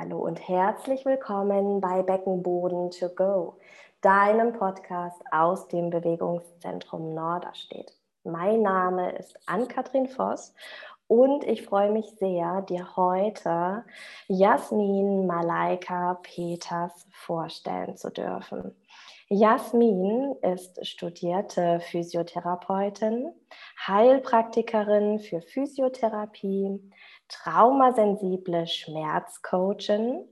Hallo und herzlich willkommen bei Beckenboden to go, deinem Podcast aus dem Bewegungszentrum Norderstedt. Mein Name ist Ann-Kathrin Voss und ich freue mich sehr, dir heute Jasmin Malaika Peters vorstellen zu dürfen. Jasmin ist studierte Physiotherapeutin, Heilpraktikerin für Physiotherapie, traumasensible Schmerzcoachin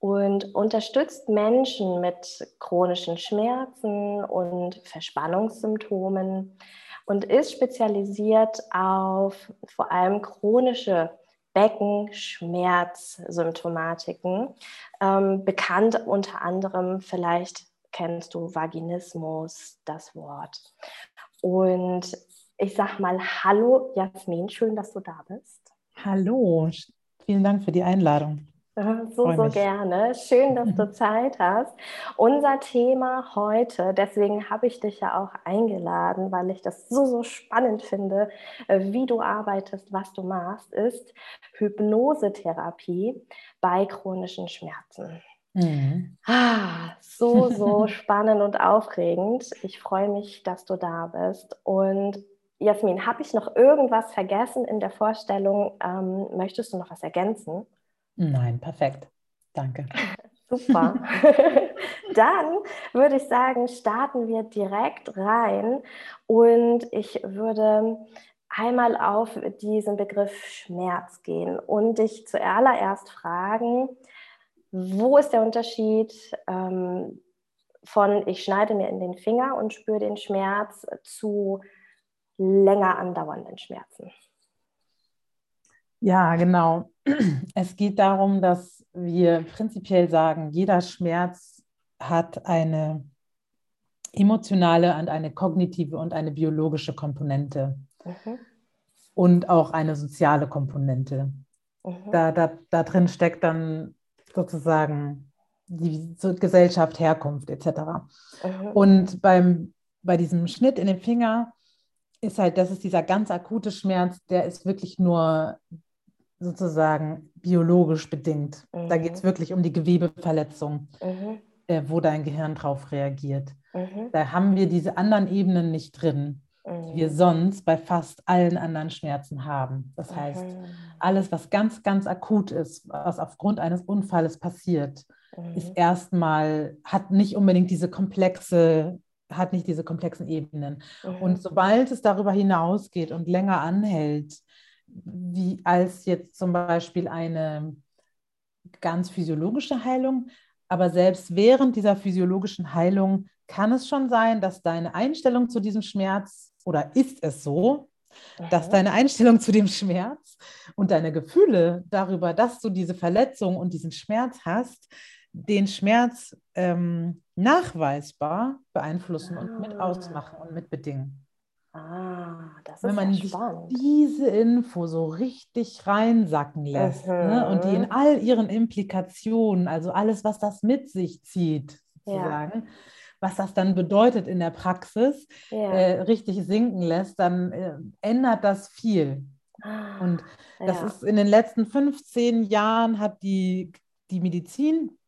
und unterstützt Menschen mit chronischen Schmerzen und Verspannungssymptomen und ist spezialisiert auf vor allem chronische Beckenschmerzsymptomatiken, ähm, bekannt unter anderem vielleicht kennst du Vaginismus, das Wort. Und ich sag mal Hallo Jasmin, schön, dass du da bist. Hallo, vielen Dank für die Einladung. So, so gerne. Schön, dass du Zeit hast. Unser Thema heute, deswegen habe ich dich ja auch eingeladen, weil ich das so, so spannend finde, äh, wie du arbeitest, was du machst, ist Hypnosetherapie bei chronischen Schmerzen. Mhm. Ah, so, so spannend und aufregend. Ich freue mich, dass du da bist. Und Jasmin, habe ich noch irgendwas vergessen in der Vorstellung? Ähm, möchtest du noch was ergänzen? Nein, perfekt. Danke. Super. Dann würde ich sagen, starten wir direkt rein und ich würde einmal auf diesen Begriff Schmerz gehen und dich zuallererst fragen, wo ist der Unterschied ähm, von ich schneide mir in den Finger und spüre den Schmerz zu länger andauernden Schmerzen. Ja, genau. Es geht darum, dass wir prinzipiell sagen, jeder Schmerz hat eine emotionale und eine kognitive und eine biologische Komponente mhm. und auch eine soziale Komponente. Mhm. Da, da, da drin steckt dann sozusagen die Gesellschaft, Herkunft etc. Mhm. Und beim, bei diesem Schnitt in den Finger ist halt, das ist dieser ganz akute Schmerz, der ist wirklich nur sozusagen biologisch bedingt. Mhm. Da geht es wirklich um die Gewebeverletzung, mhm. äh, wo dein Gehirn drauf reagiert. Mhm. Da haben wir diese anderen Ebenen nicht drin, die wir mhm. sonst bei fast allen anderen Schmerzen haben. Das heißt, mhm. alles, was ganz, ganz akut ist, was aufgrund eines Unfalles passiert, ist mhm. erstmal, hat nicht unbedingt diese komplexe hat nicht diese komplexen Ebenen. Mhm. Und sobald es darüber hinausgeht und länger anhält, wie als jetzt zum Beispiel eine ganz physiologische Heilung, aber selbst während dieser physiologischen Heilung kann es schon sein, dass deine Einstellung zu diesem Schmerz oder ist es so, dass deine Einstellung zu dem Schmerz und deine Gefühle darüber, dass du diese Verletzung und diesen Schmerz hast, den Schmerz ähm, nachweisbar beeinflussen ah. und mit ah. ausmachen und mit bedingen. Ah, das ist Wenn man ja diese Info so richtig reinsacken lässt mhm. ne, und die in all ihren Implikationen, also alles, was das mit sich zieht, sozusagen, ja. was das dann bedeutet in der Praxis, ja. äh, richtig sinken lässt, dann äh, ändert das viel. Ah, und das ja. ist in den letzten 15 Jahren hat die, die Medizin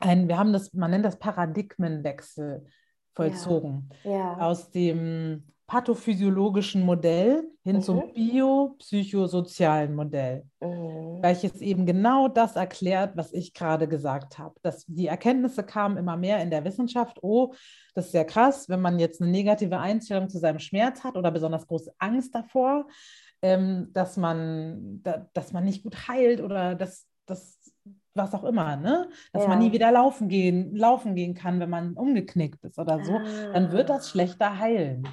ein, wir haben das, man nennt das Paradigmenwechsel vollzogen. Ja. Ja. Aus dem pathophysiologischen Modell hin mhm. zum biopsychosozialen Modell, mhm. welches eben genau das erklärt, was ich gerade gesagt habe. Dass die Erkenntnisse kamen immer mehr in der Wissenschaft, oh, das ist sehr krass, wenn man jetzt eine negative Einstellung zu seinem Schmerz hat oder besonders große Angst davor, ähm, dass, man, da, dass man nicht gut heilt oder dass, dass was auch immer, ne? Dass ja. man nie wieder laufen gehen, laufen gehen kann, wenn man umgeknickt ist oder so, ah. dann wird das ah. schlechter heilen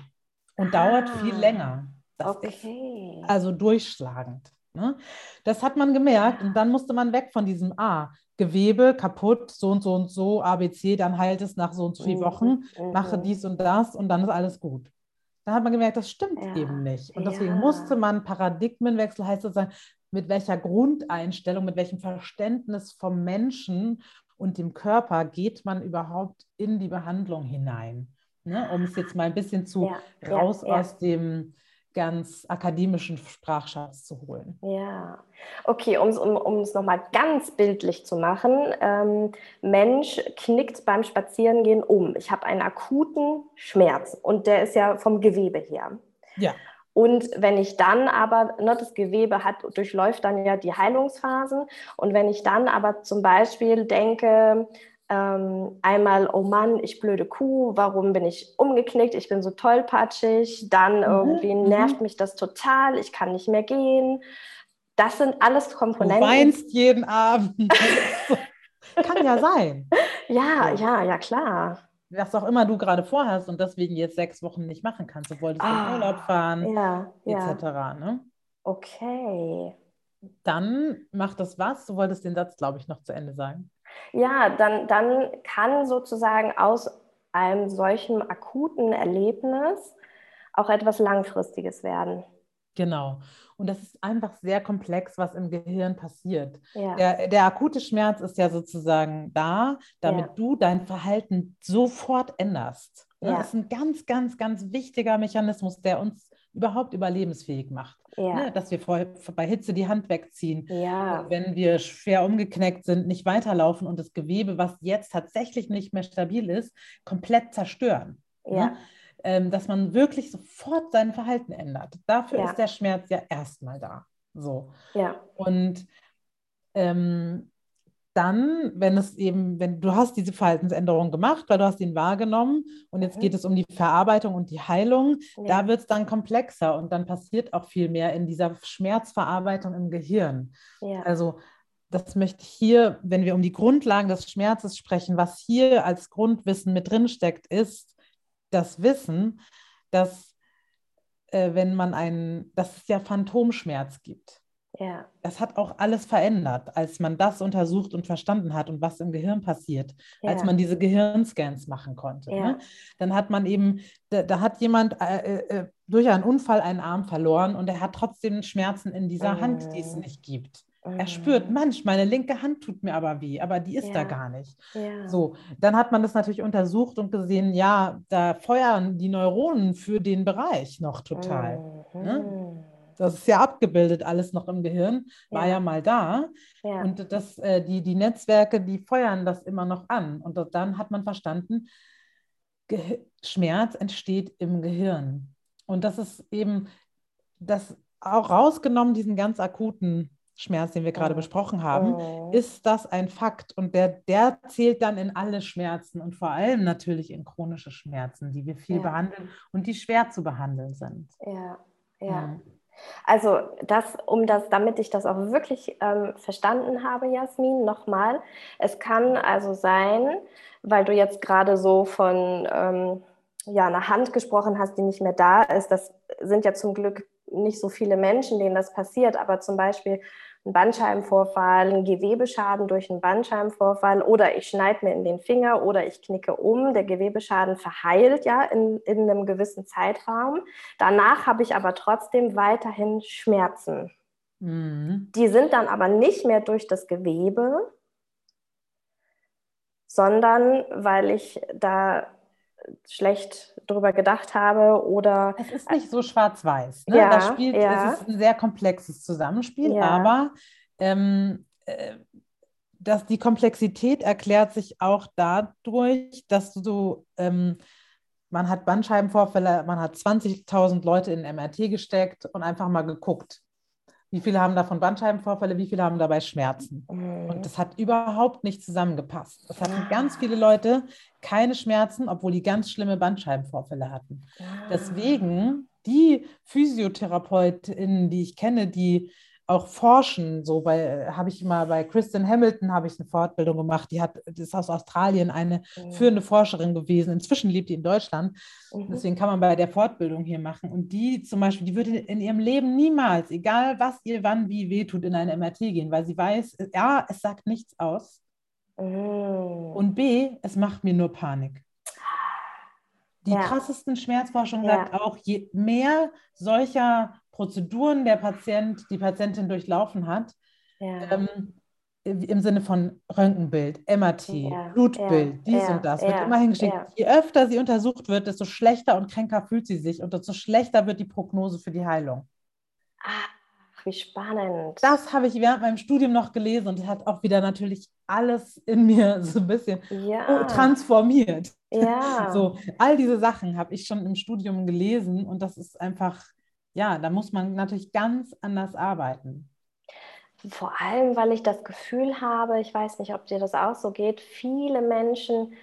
und ah. dauert viel länger. Das okay. ist also durchschlagend. Ne? Das hat man gemerkt und dann musste man weg von diesem A. Ah, Gewebe kaputt, so und so und so, ABC, dann heilt es nach so und so vier mhm. Wochen, mhm. mache dies und das und dann ist alles gut. Dann hat man gemerkt, das stimmt ja. eben nicht. Und deswegen ja. musste man Paradigmenwechsel, heißt sozusagen, mit welcher Grundeinstellung, mit welchem Verständnis vom Menschen und dem Körper geht man überhaupt in die Behandlung hinein. Ne? Um es jetzt mal ein bisschen zu ja, raus ja, aus dem ganz akademischen Sprachschatz zu holen. Ja, okay, um es um, um's nochmal ganz bildlich zu machen. Ähm, Mensch knickt beim Spazierengehen um. Ich habe einen akuten Schmerz und der ist ja vom Gewebe her. Ja. Und wenn ich dann aber, ne, das Gewebe hat, durchläuft dann ja die Heilungsphasen. Und wenn ich dann aber zum Beispiel denke, ähm, einmal, oh Mann, ich blöde Kuh, warum bin ich umgeknickt? Ich bin so tollpatschig. Dann mhm. irgendwie mhm. nervt mich das total, ich kann nicht mehr gehen. Das sind alles Komponenten. Du weinst jeden Abend. kann ja sein. Ja, ja, ja, klar was auch immer du gerade vorhast und deswegen jetzt sechs Wochen nicht machen kannst. Du wolltest ah, in Urlaub fahren, ja, etc. Ja. Ne? Okay. Dann macht das was? Du wolltest den Satz, glaube ich, noch zu Ende sagen. Ja, dann, dann kann sozusagen aus einem solchen akuten Erlebnis auch etwas Langfristiges werden. Genau. Und das ist einfach sehr komplex, was im Gehirn passiert. Ja. Der, der, akute Schmerz ist ja sozusagen da, damit ja. du dein Verhalten sofort änderst. Ne? Ja. Das ist ein ganz, ganz, ganz wichtiger Mechanismus, der uns überhaupt überlebensfähig macht. Ne? Dass wir vor, bei Hitze die Hand wegziehen, wenn wir schwer umgeknickt sind, nicht weiterlaufen und das Gewebe, was jetzt tatsächlich nicht mehr stabil ist, komplett zerstören. Ne? Ähm, dass man wirklich sofort sein Verhalten ändert. Dafür ja. ist der Schmerz ja erstmal da. So. Ja. Und ähm, dann, wenn es eben, wenn du hast diese Verhaltensänderung gemacht, weil du hast ihn wahrgenommen und jetzt mhm. geht es um die Verarbeitung und die Heilung, ja. da wird es dann komplexer und dann passiert auch viel mehr in dieser Schmerzverarbeitung im Gehirn. Ja. Also das möchte ich hier, wenn wir um die Grundlagen des Schmerzes sprechen, was hier als Grundwissen mit drin steckt, ist, das Wissen, dass äh, wenn man einen, dass es ja Phantomschmerz gibt. Ja. Das hat auch alles verändert, als man das untersucht und verstanden hat und was im Gehirn passiert, ja. als man diese Gehirnscans machen konnte. Ja. Ne? Dann hat man eben, da, da hat jemand äh, äh, äh durch einen Unfall einen Arm verloren und er hat trotzdem Schmerzen in dieser mhm. Hand, die es nicht gibt. Er spürt, mhm. Mensch, meine linke Hand tut mir aber weh, aber die ist ja. da gar nicht. Ja. So, dann hat man das natürlich untersucht und gesehen, ja, da feuern die Neuronen für den Bereich noch total. Ne? Mhm. Ne? Das ist ja abgebildet alles noch im Gehirn, war ja, ja mal da. Und das, äh, die, die Netzwerke, die feuern das immer noch an. Und dann hat man verstanden, Ge Schmerz entsteht im Gehirn. Und das ist eben das auch rausgenommen, diesen ganz akuten Schmerz, den wir gerade oh. besprochen haben, oh. ist das ein Fakt. Und der, der zählt dann in alle Schmerzen und vor allem natürlich in chronische Schmerzen, die wir viel ja. behandeln und die schwer zu behandeln sind. Ja, ja. Mhm. Also das, um das, damit ich das auch wirklich ähm, verstanden habe, Jasmin, nochmal, es kann also sein, weil du jetzt gerade so von ähm, ja, einer Hand gesprochen hast, die nicht mehr da ist, das sind ja zum Glück nicht so viele Menschen, denen das passiert, aber zum Beispiel ein Bandscheibenvorfall, ein Gewebeschaden durch einen Bandscheibenvorfall oder ich schneide mir in den Finger oder ich knicke um. Der Gewebeschaden verheilt ja in, in einem gewissen Zeitraum. Danach habe ich aber trotzdem weiterhin Schmerzen. Mhm. Die sind dann aber nicht mehr durch das Gewebe, sondern weil ich da schlecht drüber gedacht habe oder. Es ist nicht so schwarz-weiß. Ne? Ja, das spielt, ja. es ist ein sehr komplexes Zusammenspiel, ja. aber ähm, äh, dass die Komplexität erklärt sich auch dadurch, dass du, ähm, man hat Bandscheibenvorfälle, man hat 20.000 Leute in MRT gesteckt und einfach mal geguckt. Wie viele haben davon Bandscheibenvorfälle, wie viele haben dabei Schmerzen? Mhm. Und das hat überhaupt nicht zusammengepasst. Das hatten ganz viele Leute keine Schmerzen, obwohl die ganz schlimme Bandscheibenvorfälle hatten. Deswegen die Physiotherapeutinnen, die ich kenne, die auch forschen. So bei äh, habe ich mal bei Kristen Hamilton habe ich eine Fortbildung gemacht. Die hat das ist aus Australien eine mhm. führende Forscherin gewesen. Inzwischen lebt die in Deutschland. Mhm. Deswegen kann man bei der Fortbildung hier machen. Und die zum Beispiel, die würde in ihrem Leben niemals, egal was ihr wann wie wehtut, in eine MRT gehen, weil sie weiß, a, es sagt nichts aus. Mhm. Und b, es macht mir nur Panik. Die ja. krassesten Schmerzforschung ja. sagt auch, je mehr solcher Prozeduren der Patient, die Patientin durchlaufen hat, ja. ähm, im Sinne von Röntgenbild, MRT, Ja, Blutbild, ja, dies ja, und das, wird immer hingeschickt. Je öfter sie untersucht wird, desto schlechter und kränker fühlt sie sich und desto schlechter wird die Prognose für die Heilung. Ach, wie spannend. Das habe ich während meinem Studium noch gelesen und hat auch wieder natürlich alles in mir so ein bisschen ja, transformiert. ja. So, all diese Sachen habe ich schon im Studium gelesen und das ist einfach, ja, da muss man natürlich ganz anders arbeiten. Vor allem, weil ich das Gefühl habe, ich weiß nicht, ob dir das auch so geht, viele Menschen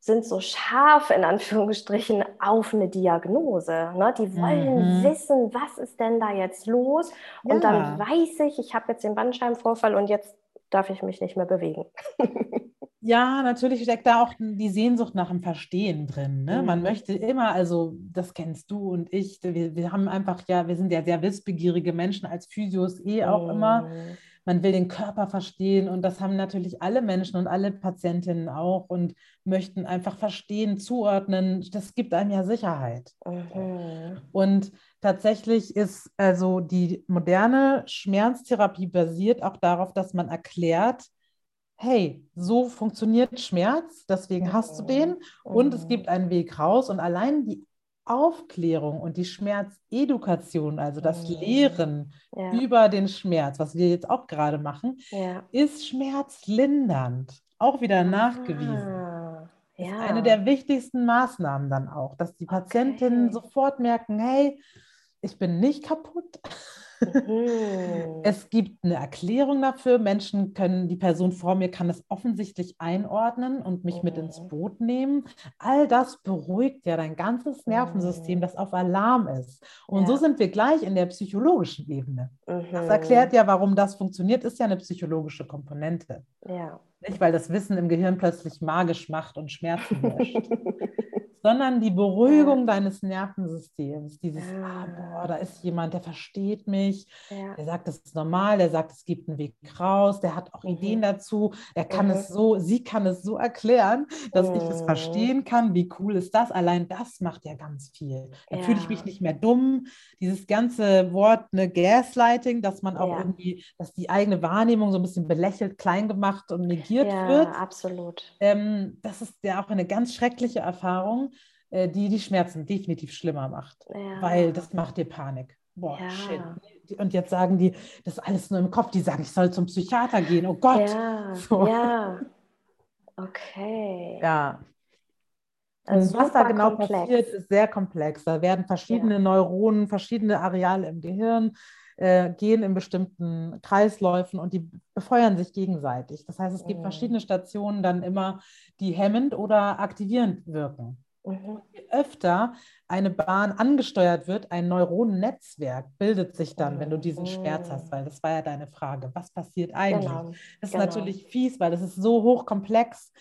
sind so scharf in Anführungsstrichen auf eine Diagnose. Ne? Die wollen Mhm. wissen, was ist denn da jetzt los? Und Ja. dann weiß ich, ich habe jetzt den Bandscheibenvorfall und jetzt darf ich mich nicht mehr bewegen. Ja, natürlich steckt da auch die Sehnsucht nach dem Verstehen drin. Ne? Man Mhm. möchte immer, also das kennst du und ich, wir, wir haben einfach ja, wir sind ja sehr wissbegierige Menschen als Physios eh auch immer. Man will den Körper verstehen und das haben natürlich alle Menschen und alle Patientinnen auch und möchten einfach verstehen, zuordnen. Das gibt einem ja Sicherheit. mhm. Und tatsächlich ist also die moderne Schmerztherapie basiert auch darauf, dass man erklärt, hey, so funktioniert Schmerz, deswegen hast du den und es Mhm. gibt einen Weg raus und allein die Aufklärung und die Schmerzedukation, also das Mhm. Lehren Ja, über den Schmerz, was wir jetzt auch gerade machen, ja. ist schmerzlindernd, auch wieder nachgewiesen. Ah, Ist ja. eine der wichtigsten Maßnahmen dann auch, dass die Patientinnen Okay. sofort merken, hey, ich bin nicht kaputt. Mhm. Es gibt eine Erklärung dafür. Menschen können, die Person vor mir kann es offensichtlich einordnen und mich mit ins Mhm. Boot nehmen. All das beruhigt ja dein ganzes Nervensystem, Mhm. das auf Alarm ist. Und so Ja. sind wir gleich in der psychologischen Ebene. Das erklärt ja, warum das funktioniert, ist ja eine psychologische Komponente. Ja. Nicht, weil das Wissen im Gehirn plötzlich magisch macht und Schmerzen löscht, sondern die Beruhigung deines Nervensystems. Dieses, ah, boah, da ist jemand, der versteht mich, Ja. der sagt, das ist normal, der sagt, es gibt einen Weg raus, der hat auch Mhm. Ideen dazu, er kann Mhm. es so, sie kann es so erklären, dass ich es Mhm. verstehen kann. Wie cool ist das? Allein das macht ja ganz viel. Da fühle ich mich Ja. nicht mehr dumm. Dieses ganze Wort, ne, Gaslighting, dass man auch Ja. irgendwie, dass die eigene Wahrnehmung so ein bisschen belächelt, klein gemacht und negiert Ja, wird. absolut. Ähm, das ist ja auch eine ganz schreckliche Erfahrung, die die Schmerzen definitiv schlimmer macht, Ja. weil das macht dir Panik. Boah, Ja. shit. Und jetzt sagen die, das ist alles nur im Kopf. Die sagen, ich soll zum Psychiater gehen. Oh Gott. Ja, So. ja. Okay. Ja. Also was da genau komplex. passiert, ist sehr komplex. Da werden verschiedene Neuronen, verschiedene Areale im Gehirn äh, gehen in bestimmten Kreisläufen und die befeuern sich gegenseitig. Das heißt, es gibt Mhm. verschiedene Stationen dann immer, die hemmend oder aktivierend wirken. Mhm. Je öfter eine Bahn angesteuert wird, ein Neuronennetzwerk bildet sich dann, wenn du diesen Schmerz hast, Mhm. weil das war ja deine Frage. Was passiert eigentlich? Genau. Das ist genau. natürlich fies, weil das ist so hochkomplex,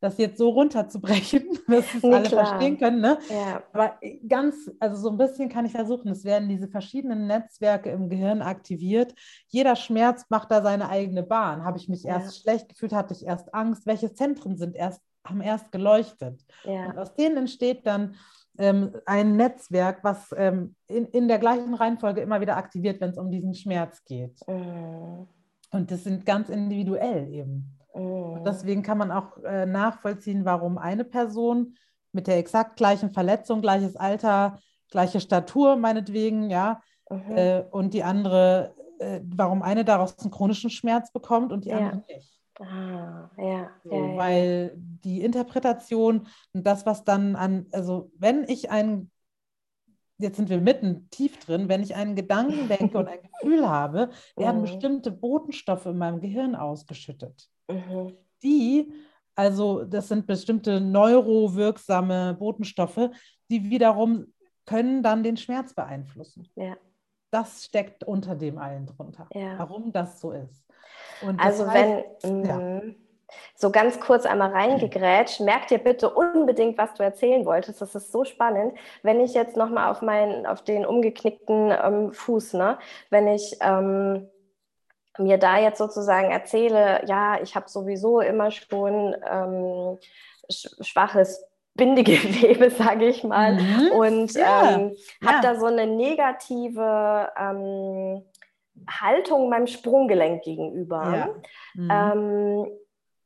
das jetzt so runterzubrechen, dass es Nee, alle klar. verstehen können. Ne? Ja. Aber ganz, also so ein bisschen kann ich versuchen, es werden diese verschiedenen Netzwerke im Gehirn aktiviert. Jeder Schmerz macht da seine eigene Bahn. Habe ich mich Ja. erst schlecht gefühlt, hatte ich erst Angst? Welche Zentren sind erst, haben erst geleuchtet? Und Ja. aus denen entsteht dann ähm, ein Netzwerk, was ähm, in, in der gleichen Reihenfolge immer wieder aktiviert, wenn es um diesen Schmerz geht. Mhm. Und das sind ganz individuell eben. Mhm. Und deswegen kann man auch äh, nachvollziehen, warum eine Person mit der exakt gleichen Verletzung, gleiches Alter, gleiche Statur meinetwegen, ja, Mhm. äh, und die andere, äh, warum eine daraus einen chronischen Schmerz bekommt und die Ja. andere nicht. Ah, ja, So, ja, weil die Interpretation und das, was dann an, also wenn ich einen, jetzt sind wir mitten tief drin, wenn ich einen Gedanken denke und ein Gefühl habe, werden Mhm. bestimmte Botenstoffe in meinem Gehirn ausgeschüttet. Mhm. Die, also das sind bestimmte neurowirksame Botenstoffe, die wiederum können dann den Schmerz beeinflussen. Ja, Das steckt unter dem allen drunter, ja. warum das so ist. Und Also heißt- wenn, ja. mhm. so ganz kurz einmal reingegrätscht, merk dir bitte unbedingt, was du erzählen wolltest. Das ist so spannend. Wenn ich jetzt nochmal auf meinen, auf den umgeknickten ähm, Fuß, ne, wenn ich ähm, mir da jetzt sozusagen erzähle, ja, ich habe sowieso immer schon ähm, sch schwaches Bindegewebe, sage ich mal. Mhm. Und Ja, ähm, habe ja. da so eine negative ähm, Haltung meinem Sprunggelenk gegenüber, ja. mhm. ähm,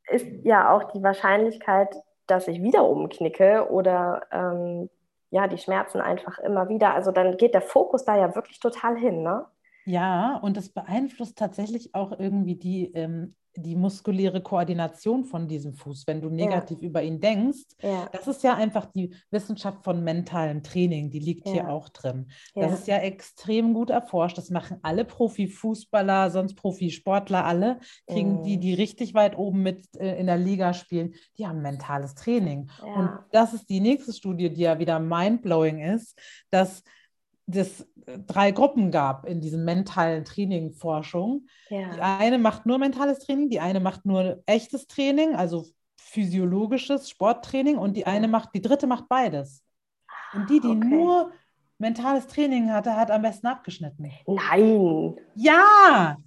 ist ja auch die Wahrscheinlichkeit, dass ich wieder umknicke oder ähm, ja, die Schmerzen einfach immer wieder. Also dann geht der Fokus da ja wirklich total hin, ne? Ja, und das beeinflusst tatsächlich auch irgendwie die ähm, die muskuläre Koordination von diesem Fuß, wenn du negativ ja. über ihn denkst. Ja. Das ist ja einfach die Wissenschaft von mentalem Training, die liegt ja. hier auch drin. Das ist ja extrem gut erforscht. Das machen alle Profifußballer, sonst Profisportler, alle kriegen mhm. die, die richtig weit oben mit äh, in der Liga spielen, die haben mentales Training. Und das ist die nächste Studie, die ja wieder mindblowing ist, dass das drei Gruppen gab in diesem mentalen Training-Forschung. Ja. Die eine macht nur mentales Training, die eine macht nur echtes Training, also physiologisches Sporttraining und die eine macht, die dritte macht beides. Und die, die okay. nur mentales Training hatte, hat am besten abgeschnitten. Nein. Ja!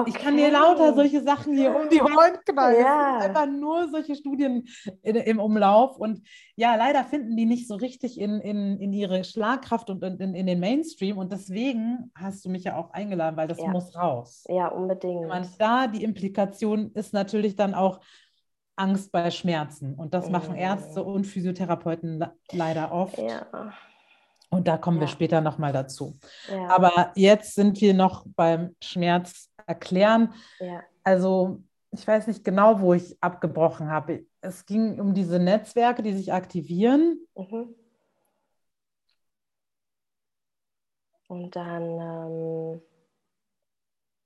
Okay. Ich kann dir lauter solche Sachen hier um die Ohren knallen. Ja. Es sind einfach nur solche Studien in, im Umlauf. Und ja, leider finden die nicht so richtig in, in, in ihre Schlagkraft und in, in den Mainstream. Und deswegen hast du mich ja auch eingeladen, weil das ja. muss raus. Ja, unbedingt. Und da die Implikation ist natürlich dann auch Angst bei Schmerzen. Und das machen mhm. Ärzte und Physiotherapeuten leider oft. Ja. Und da kommen ja. wir später nochmal dazu. Ja. Aber jetzt sind wir noch beim Schmerz erklären. Ja. Also ich weiß nicht genau, wo ich abgebrochen habe. Es ging um diese Netzwerke, die sich aktivieren. Mhm. Und dann. Ähm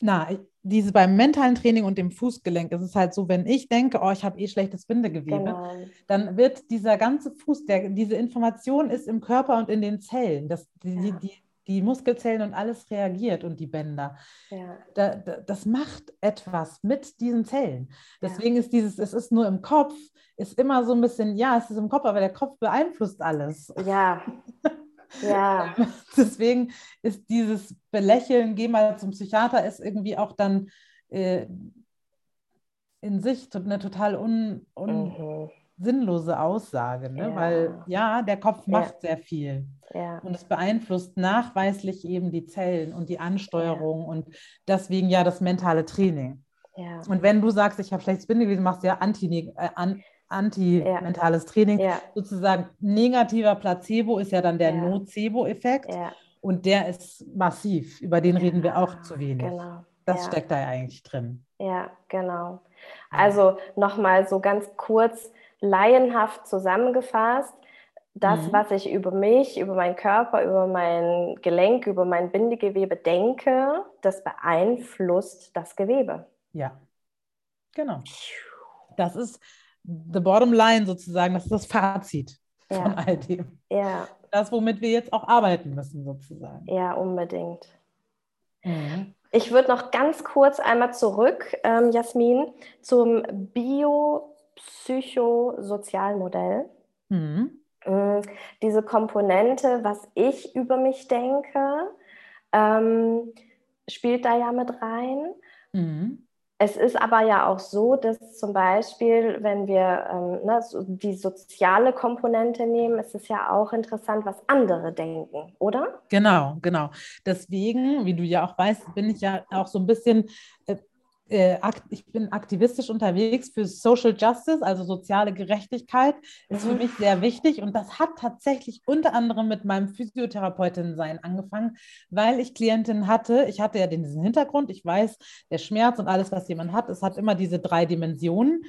Na, diese beim mentalen Training und dem Fußgelenk ist es halt so, wenn ich denke, oh, ich habe eh schlechtes Bindegewebe, genau. dann wird dieser ganze Fuß, der, diese Information ist im Körper und in den Zellen. Das, die, ja. die, die Muskelzellen und alles reagiert und die Bänder. Ja. Da, da, das macht etwas mit diesen Zellen. Deswegen ja. ist dieses, es ist nur im Kopf, ist immer so ein bisschen, ja, es ist im Kopf, aber der Kopf beeinflusst alles. Ja. Ja. Deswegen ist dieses Belächeln, geh mal zum Psychiater, ist irgendwie auch dann äh, in sich eine total un, un mhm. Sinnlose Aussage, ne? Ja. weil ja, der Kopf macht ja. sehr viel. Ja. Und es beeinflusst nachweislich eben die Zellen und die Ansteuerung und deswegen ja das mentale Training. Und wenn du sagst, ich habe schlechtes Bindegewebe, machst du ja anti, äh, an, anti-mentales Training. Ja. Sozusagen negativer Placebo ist ja dann der. Nocebo-Effekt. Und der ist massiv. Über den reden wir auch zu wenig. Genau. Das steckt da ja eigentlich drin. Ja, genau. Also nochmal so ganz kurz laienhaft zusammengefasst. Das, mhm. was ich über mich, über meinen Körper, über mein Gelenk, über mein Bindegewebe denke, das beeinflusst das Gewebe. Ja, genau. Das ist the bottom line sozusagen, das ist das Fazit ja. von all dem. Ja. Das, womit wir jetzt auch arbeiten müssen, sozusagen. Ja, unbedingt. Mhm. Ich würde noch ganz kurz einmal zurück, ähm, Jasmin, zum biopsychosozialen Mhm. Mhm. Diese Komponente, was ich über mich denke, ähm, spielt da ja mit rein. Mhm. Es ist aber ja auch so, dass zum Beispiel, wenn wir ähm, ne, die soziale Komponente nehmen, ist es ja auch interessant, was andere denken, oder? Genau, genau. Deswegen, wie du ja auch weißt, bin ich ja auch so ein bisschen äh, äh, ich bin aktivistisch unterwegs für Social Justice, also soziale Gerechtigkeit, ist für mhm. mich sehr wichtig. Und das hat tatsächlich unter anderem mit meinem Physiotherapeutin-Sein angefangen, weil ich Klientinnen hatte. Ich hatte ja diesen Hintergrund, ich weiß, der Schmerz und alles, was jemand hat, es hat immer diese drei Dimensionen.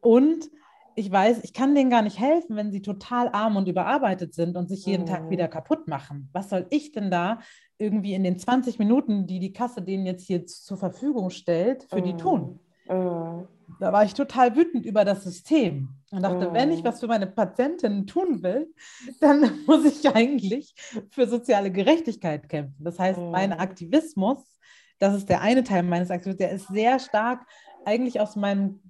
Und ich weiß, ich kann denen gar nicht helfen, wenn sie total arm und überarbeitet sind und sich jeden mhm. Tag wieder kaputt machen. Was soll ich denn da irgendwie in den 20 Minuten, die die Kasse denen jetzt hier zur Verfügung stellt, für mm. die tun. Mm. Da war ich total wütend über das System und dachte, wenn ich was für meine Patientinnen tun will, dann muss ich eigentlich für soziale Gerechtigkeit kämpfen. Das heißt, mein mm. Aktivismus, das ist der eine Teil meines Aktivismus, der ist sehr stark eigentlich aus meinem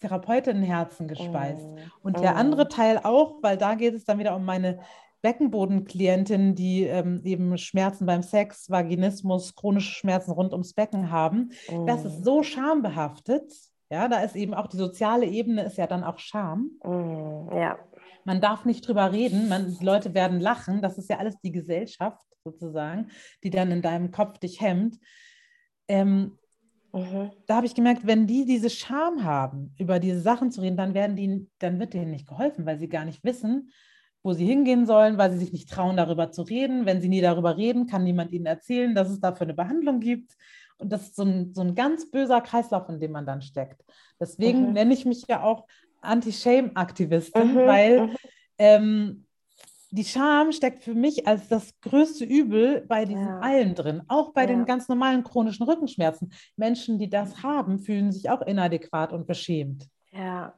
Therapeutinnenherzen gespeist. Mm. Und der andere Teil auch, weil da geht es dann wieder um meine Beckenbodenklientinnen, die ähm, eben Schmerzen beim Sex, Vaginismus, chronische Schmerzen rund ums Becken haben, mm. das ist so schambehaftet. Ja, da ist eben auch die soziale Ebene ist ja dann auch Scham. Mm, ja. Man darf nicht drüber reden, man, die Leute werden lachen, das ist ja alles die Gesellschaft. sozusagen, die dann in deinem Kopf dich hemmt. Ähm, mhm. Da habe ich gemerkt, wenn die diese Scham haben, über diese Sachen zu reden, dann werden die, dann wird denen nicht geholfen, weil sie gar nicht wissen, wo sie hingehen sollen, weil sie sich nicht trauen, darüber zu reden. Wenn sie nie darüber reden, kann niemand ihnen erzählen, dass es dafür eine Behandlung gibt. Und das ist so ein, so ein ganz böser Kreislauf, in dem man dann steckt. Deswegen mhm. nenne ich mich ja auch Anti-Shame-Aktivistin, mhm. weil mhm. ähm, die Scham steckt für mich als das größte Übel bei diesen ja. allen drin, auch bei ja. den ganz normalen chronischen Rückenschmerzen. Menschen, die das haben, fühlen sich auch inadäquat und beschämt. Ja.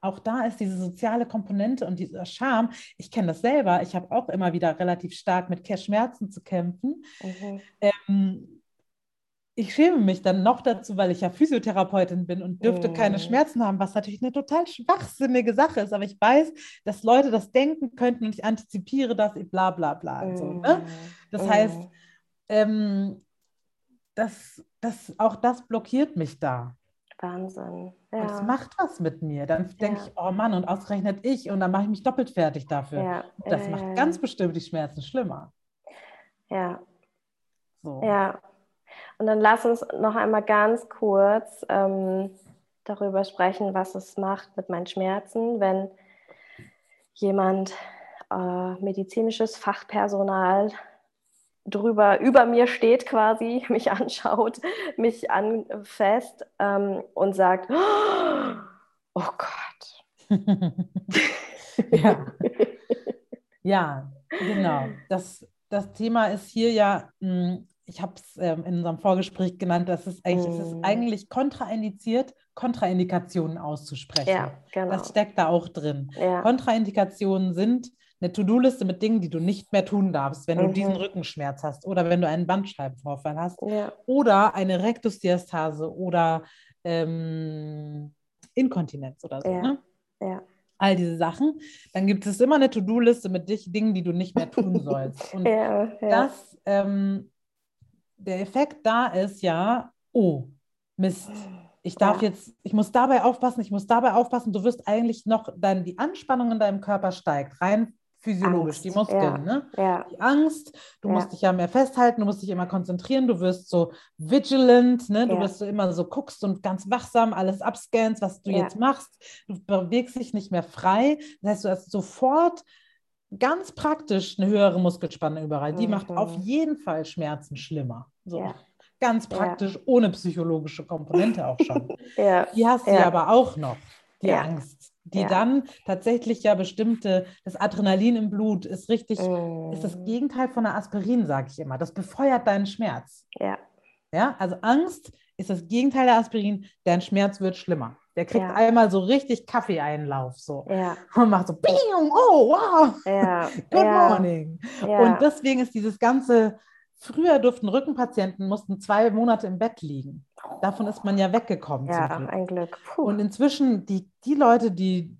Auch da ist diese soziale Komponente und dieser Scham. Ich kenne das selber. Ich habe auch immer wieder relativ stark mit Schmerzen zu kämpfen. Mhm. Ähm, ich schäme mich dann noch dazu, weil ich ja Physiotherapeutin bin und dürfte mm. keine Schmerzen haben, was natürlich eine total schwachsinnige Sache ist. Aber ich weiß, dass Leute das denken könnten und ich antizipiere das, bla bla bla. Mm. So, ne? Das mm. heißt, ähm, das, das, auch das blockiert mich da. Wahnsinn. Ja. Und es macht was mit mir. Dann denke ja. ich, oh Mann, und ausgerechnet ich. Und dann mache ich mich doppelt fertig dafür. Ja. Das macht ganz bestimmt die Schmerzen schlimmer. Ja. So. Ja, und dann lass uns noch einmal ganz kurz ähm, darüber sprechen, was es macht mit meinen Schmerzen, wenn jemand äh, medizinisches Fachpersonal drüber über mir steht quasi, mich anschaut, mich anfasst ähm, und sagt, oh Gott. ja. ja, genau. Das, das Thema ist hier ja hm, ich habe es ähm, in unserem Vorgespräch genannt, dass es eigentlich, mm. es ist mm. eigentlich kontraindiziert, Kontraindikationen auszusprechen. Ja, genau. Das steckt da auch drin. Ja. Kontraindikationen sind eine To-Do-Liste mit Dingen, die du nicht mehr tun darfst, wenn mhm. du diesen Rückenschmerz hast oder wenn du einen Bandscheibenvorfall hast ja. oder eine Rektusdiastase oder ähm, Inkontinenz oder so. Ne? Ja all diese Sachen, dann gibt es immer eine To-Do-Liste mit dich, Dingen, die du nicht mehr tun sollst. Und ja, ja. das ähm, der Effekt da ist ja, oh, Mist, ich darf ja. jetzt, ich muss dabei aufpassen, ich muss dabei aufpassen, du wirst eigentlich noch, dann die Anspannung in deinem Körper steigt, rein physiologisch, Angst. die Muskeln, ja. ne? Ja. Die Angst, du musst dich ja mehr festhalten, du musst dich immer konzentrieren, du wirst so vigilant, ne? Du wirst so immer so guckst und ganz wachsam alles abscannst, was du jetzt machst. Du bewegst dich nicht mehr frei. Das heißt, du hast sofort ganz praktisch eine höhere Muskelspannung überall. Die mhm. macht auf jeden Fall Schmerzen schlimmer. So. Ja. Ganz praktisch, ja. ohne psychologische Komponente auch schon. ja. Die hast du ja. aber auch noch, die Angst. Die dann tatsächlich ja bestimmte, das Adrenalin im Blut ist richtig, mm. ist das Gegenteil von der Aspirin, sage ich immer. Das befeuert deinen Schmerz. Ja. Ja, also Angst ist das Gegenteil der Aspirin, dein Schmerz wird schlimmer. Der kriegt ja. einmal so richtig Kaffeeeinlauf so ja. und macht so, Bing, oh wow, ja. good morning. Und deswegen ist dieses ganze, früher durften Rückenpatienten, mussten zwei Monate im Bett liegen. Davon ist man ja weggekommen. Ja, Glück. ein Glück. Puh. Und inzwischen, die, die Leute, die,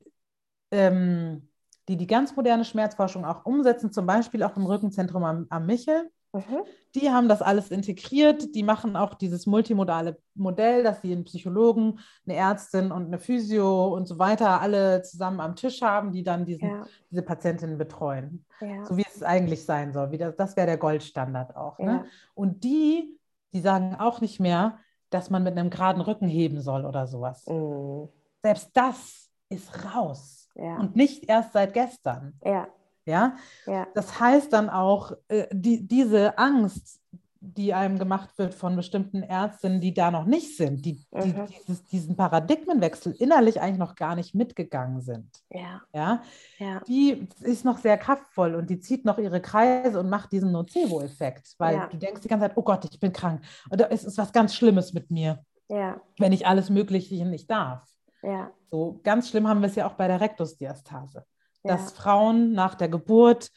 ähm, die die ganz moderne Schmerzforschung auch umsetzen, zum Beispiel auch im Rückenzentrum am, am Michel, Mhm. Die haben das alles integriert. Die machen auch dieses multimodale Modell, dass sie einen Psychologen, eine Ärztin und eine Physio und so weiter alle zusammen am Tisch haben, die dann diesen, ja. diese Patientinnen betreuen. Ja. So wie es eigentlich sein soll. Wie das das wäre der Goldstandard auch. Ne? Ja. Ne? Und die, die sagen auch nicht mehr, dass man mit einem geraden Rücken heben soll oder sowas. Mhm. Selbst das ist raus. Und nicht erst seit gestern. Ja. Ja? ja. Das heißt dann auch, äh, die, diese Angst, die einem gemacht wird von bestimmten Ärztinnen, die da noch nicht sind, die, die mhm. dieses, diesen Paradigmenwechsel innerlich eigentlich noch gar nicht mitgegangen sind. Ja. Ja? ja. Die ist noch sehr kraftvoll und die zieht noch ihre Kreise und macht diesen Nocebo-Effekt, weil ja. du denkst die ganze Zeit, oh Gott, ich bin krank. Oder es ist was ganz Schlimmes mit mir, ja. wenn ich alles Mögliche nicht darf. Ja. So ganz schlimm haben wir es ja auch bei der Rektusdiastase dass Frauen nach der Geburt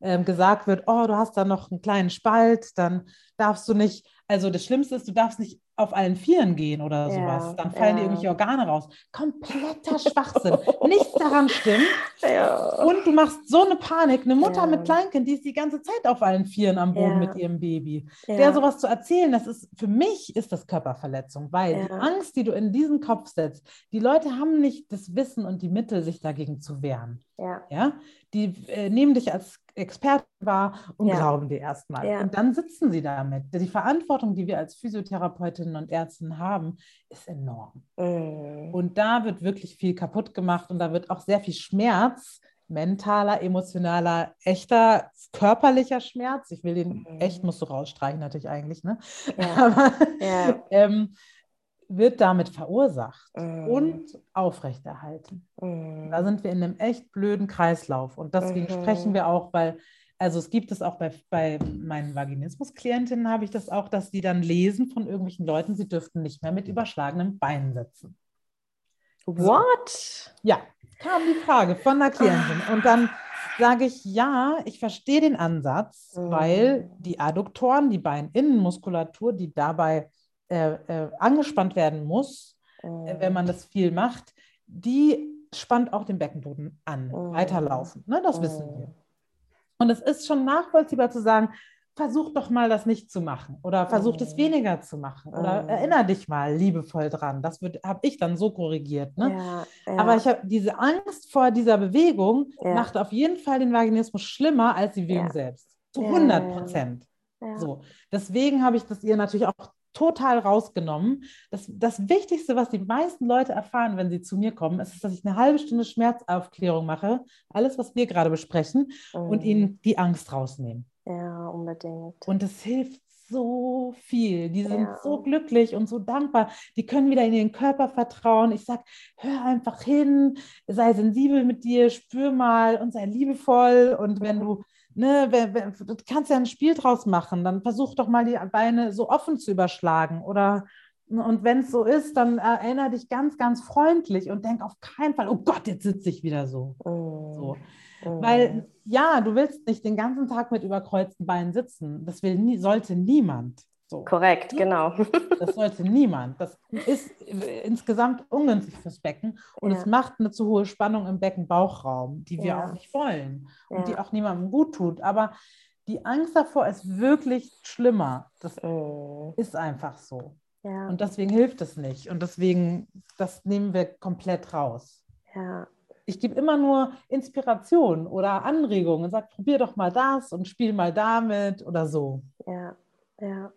ähm, gesagt wird, oh, du hast da noch einen kleinen Spalt, dann darfst du nicht, also das Schlimmste ist, du darfst nicht auf allen Vieren gehen oder ja, sowas. Dann fallen ja. dir irgendwelche Organe raus. Kompletter Schwachsinn. Nichts daran stimmt. Ja. Und du machst so eine Panik. Eine Mutter mit Kleinkind, die ist die ganze Zeit auf allen Vieren am Boden mit ihrem Baby. Der sowas zu erzählen, das ist für mich ist das Körperverletzung, weil die Angst, die du in diesen Kopf setzt, die Leute haben nicht das Wissen und die Mittel, sich dagegen zu wehren. Ja. Die äh, nehmen dich als Experte wahr und Ja. glauben dir erstmal. Ja. Und dann sitzen sie damit. Die Verantwortung, die wir als Physiotherapeutinnen und Ärztinnen haben, ist enorm. Mm. Und da wird wirklich viel kaputt gemacht und da wird auch sehr viel Schmerz, mentaler, emotionaler, echter, körperlicher Schmerz. Ich will den Mhm. echt, musst du rausstreichen natürlich eigentlich, ne? Ja. Aber Ja. ähm, wird damit verursacht Mm. und aufrechterhalten. Mm. Da sind wir in einem echt blöden Kreislauf. Und deswegen Mhm. sprechen wir auch, weil, also es gibt es auch bei, bei meinen Vaginismus-Klientinnen, habe ich das auch, dass die dann lesen von irgendwelchen Leuten, sie dürften nicht mehr mit überschlagenem Bein sitzen. What? Ja, kam die Frage von einer Klientin. Und dann sage ich, ja, ich verstehe den Ansatz, Mhm. weil die Adduktoren, die Beininnenmuskulatur, die dabei äh, äh, angespannt werden muss, äh, wenn man das viel macht, die spannt auch den Beckenboden an, Mhm. weiterlaufen. Ne, das wissen Mhm. wir. Und es ist schon nachvollziehbar zu sagen, versuch doch mal das nicht zu machen oder versuch das Mhm. weniger zu machen oder Mhm. erinnere dich mal liebevoll dran. Das habe ich dann so korrigiert. Ne? Ja, ja. Aber ich habe diese Angst vor dieser Bewegung Ja. macht auf jeden Fall den Vaginismus schlimmer als die Bewegung selbst. Zu Ja, 100 ja, ja. Prozent. So. Deswegen habe ich das ihr natürlich auch total rausgenommen. Das, das Wichtigste, was die meisten Leute erfahren, wenn sie zu mir kommen, ist, dass ich eine halbe Stunde Schmerzaufklärung mache, alles, was wir gerade besprechen, und Mm. ihnen die Angst rausnehmen. Ja, unbedingt. Und es hilft so viel. Die sind Ja. so glücklich und so dankbar. Die können wieder in ihren Körper vertrauen. Ich sage, hör einfach hin, sei sensibel mit dir, spür mal und sei liebevoll. Und wenn du, ne, wenn, wenn, du kannst ja ein Spiel draus machen, dann versuch doch mal die Beine so offen zu überschlagen. Oder und wenn es so ist, dann erinnere dich ganz, ganz freundlich und denk auf keinen Fall, oh Gott, jetzt sitze ich wieder so. Mm. so. Mm. Weil ja, du willst nicht den ganzen Tag mit überkreuzten Beinen sitzen. Das will nie, sollte niemand. So. Korrekt, genau. Das sollte niemand. Das ist insgesamt ungünstig fürs Becken und Ja. es macht eine zu hohe Spannung im Becken-Bauchraum, die wir Ja. auch nicht wollen und die Ja. auch niemandem gut tut. Aber die Angst davor ist wirklich schlimmer. Das Mm. ist einfach so. Und deswegen hilft es nicht. Und deswegen, das nehmen wir komplett raus. ja. Ich gebe immer nur Inspiration oder Anregungen und sage, probier doch mal das und spiel mal damit oder so. Ja, ja.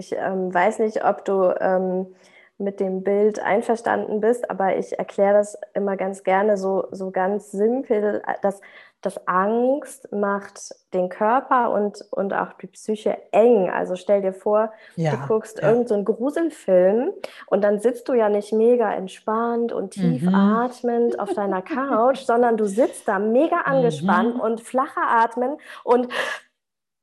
Ich ähm, weiß nicht, ob du ähm, mit dem Bild einverstanden bist, aber ich erkläre das immer ganz gerne so, so ganz simpel, dass, dass Angst macht den Körper und, und auch die Psyche eng. Also stell dir vor, Ja, du guckst ja. irgendeinen so Gruselfilm und dann sitzt du ja nicht mega entspannt und tief Mhm. atmend auf deiner Couch, sondern du sitzt da mega angespannt Mhm. und flacher atmen und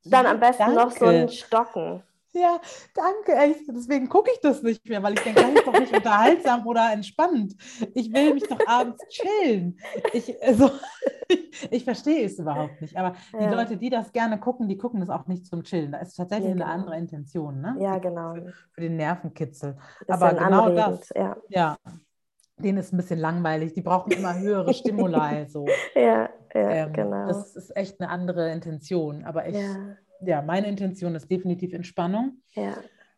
dann am besten noch so danke. ein Stocken. Ja, danke. Deswegen gucke ich das nicht mehr, weil ich denke, das ist doch nicht unterhaltsam oder entspannt. Ich will mich doch abends chillen. Ich, also, ich, ich verstehe es überhaupt nicht. Aber die Ja. Leute, die das gerne gucken, die gucken das auch nicht zum Chillen. Da ist tatsächlich Ja, eine genau. andere Intention, ne? Ja, genau. Für, für den Nervenkitzel. Ist Aber genau anregend, das. Ja, Ja, denen ist ein bisschen langweilig. Die brauchen immer höhere Stimuli. So. ja, ja Ähm, genau. Das ist echt eine andere Intention. Aber ich, ja. meine Intention ist definitiv Entspannung, ja,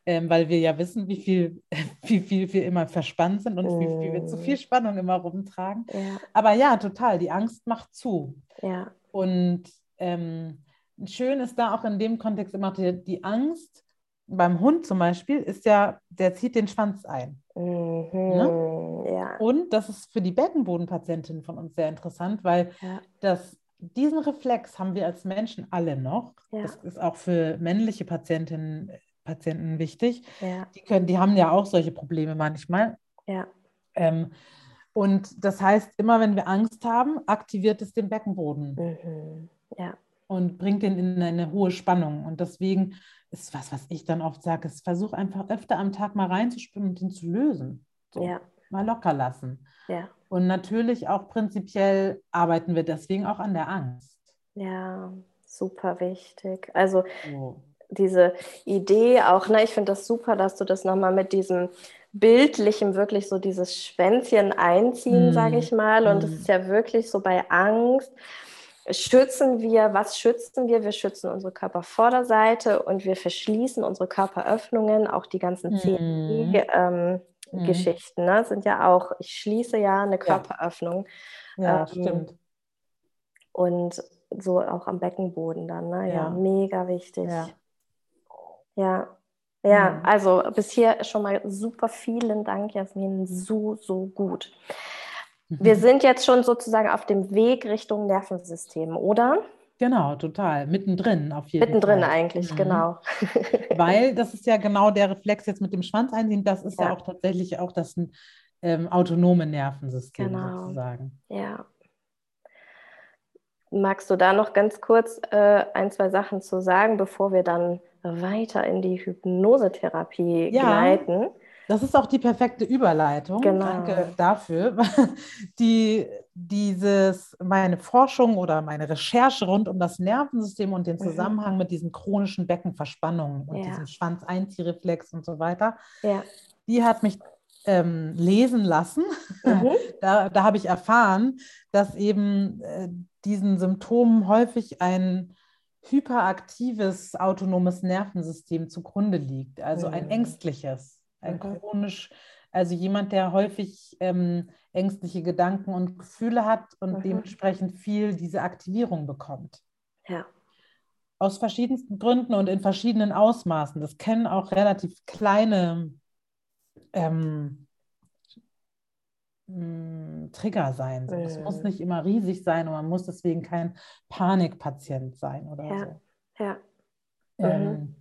ähm, weil wir ja wissen, wie viel, wie viel wir immer verspannt sind und wie viel wir zu Mm. viel Spannung immer rumtragen. ja, Aber ja, total, die Angst macht zu. ja, Und ähm, schön ist da auch in dem Kontext immer die, die Angst. Beim Hund zum Beispiel ist ja, der zieht den Schwanz ein. mhm, ja, Und das ist für die Beckenbodenpatientin von uns sehr interessant, weil das, diesen Reflex haben wir als Menschen alle noch. Ja. Das ist auch für männliche Patientinnen, Patienten wichtig. ja, Die, können, die haben ja auch solche Probleme manchmal. ja, Ähm, und das heißt, immer wenn wir Angst haben, aktiviert es den Beckenboden mhm, ja, und bringt den in eine hohe Spannung. Und deswegen ist was, was ich dann oft sage, ist, versuch einfach öfter am Tag mal reinzuspüren und den zu lösen. So, ja, Mal locker lassen. ja, Und natürlich auch prinzipiell arbeiten wir deswegen auch an der Angst. ja, super wichtig. Also So. diese Idee auch, ne, ich finde das super, dass du das nochmal mit diesem bildlichen, wirklich so dieses Schwänzchen einziehen, Mm. sage ich mal. Und es Mm. ist ja wirklich so bei Angst. Schützen wir, was schützen wir? Wir schützen unsere Körpervorderseite und wir verschließen unsere Körperöffnungen, auch die ganzen Mhm. CNI-Geschichten. Mhm. ne, sind ja auch, ich schließe ja eine Körperöffnung. Ja, Ähm, stimmt. und so auch am Beckenboden dann. Ne? Ja, Ja. mega wichtig. Ja. Ja. Ja, Mhm. also bis hier schon mal super vielen Dank, Jasmin. So, so gut. Wir sind jetzt schon sozusagen auf dem Weg Richtung Nervensystem, oder? Genau, total. Mittendrin auf jeden Mittendrin Fall. eigentlich, Mhm. genau. Weil das ist ja genau der Reflex jetzt mit dem Schwanz einziehen, das ist ja, Ja. auch tatsächlich auch das ähm, autonome Nervensystem Genau. sozusagen. Ja. Magst du da noch ganz kurz äh, ein, zwei Sachen zu sagen, bevor wir dann weiter in die Hypnosetherapie Ja. gleiten? Das ist auch die perfekte Überleitung. Genau. Danke dafür. Die, dieses, meine Forschung oder meine Recherche rund um das Nervensystem und den Mhm. Zusammenhang mit diesen chronischen Beckenverspannungen und Ja. diesem Schwanzeinziehreflex und so weiter, Ja. die hat mich ähm, lesen lassen. Mhm. Da, da habe ich erfahren, dass eben äh, diesen Symptomen häufig ein hyperaktives autonomes Nervensystem zugrunde liegt, also ein Mhm. ängstliches, ein Mhm. chronisch, also jemand, der häufig ähm, ängstliche Gedanken und Gefühle hat und Mhm. dementsprechend viel diese Aktivierung bekommt. Ja. Aus verschiedensten Gründen und in verschiedenen Ausmaßen. Das können auch relativ kleine ähm, mh, Trigger sein. So. Es muss Mhm. nicht immer riesig sein und man muss deswegen kein Panikpatient sein oder Ja. so. Ja. Ähm,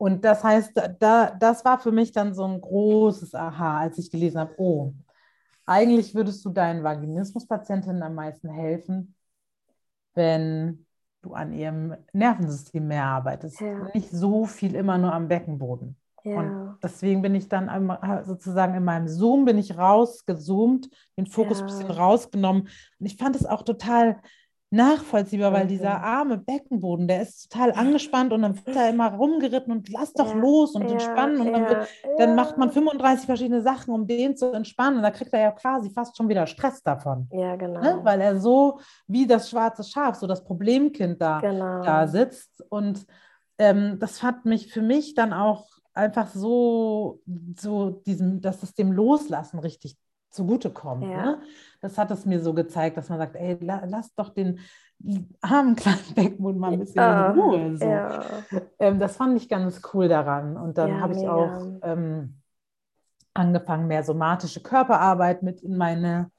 und das heißt, da, das war für mich dann so ein großes Aha, als ich gelesen habe, oh, eigentlich würdest du deinen Vaginismuspatientinnen am meisten helfen, wenn du an ihrem Nervensystem mehr arbeitest. Ja. Nicht so viel immer nur am Beckenboden. Ja. Und deswegen bin ich dann sozusagen in meinem Zoom bin ich rausgezoomt, den Fokus ein Ja. bisschen rausgenommen. Und ich fand es auch total nachvollziehbar, weil Mhm. dieser arme Beckenboden, der ist total angespannt und dann wird da immer rumgeritten und lass doch Ja, los und ja, entspannen. Und dann, wird, ja, dann macht man 35 verschiedene Sachen, um den zu entspannen. Und da kriegt er ja quasi fast schon wieder Stress davon. Ja, genau. Ne? Weil er so wie das schwarze Schaf, so das Problemkind da genau. da sitzt. Und ähm, das hat mich für mich dann auch einfach so, so diesem, dass es dem Loslassen richtig zugutekommt. Ja. Ne? Das hat es mir so gezeigt, dass man sagt, ey, la, lass doch den armen kleinen Beckenboden mal ein bisschen Ja, in Ruhe. So. Ja. Ähm, das fand ich ganz cool daran. Und dann habe ich auch ähm, angefangen, mehr somatische Körperarbeit mit in meine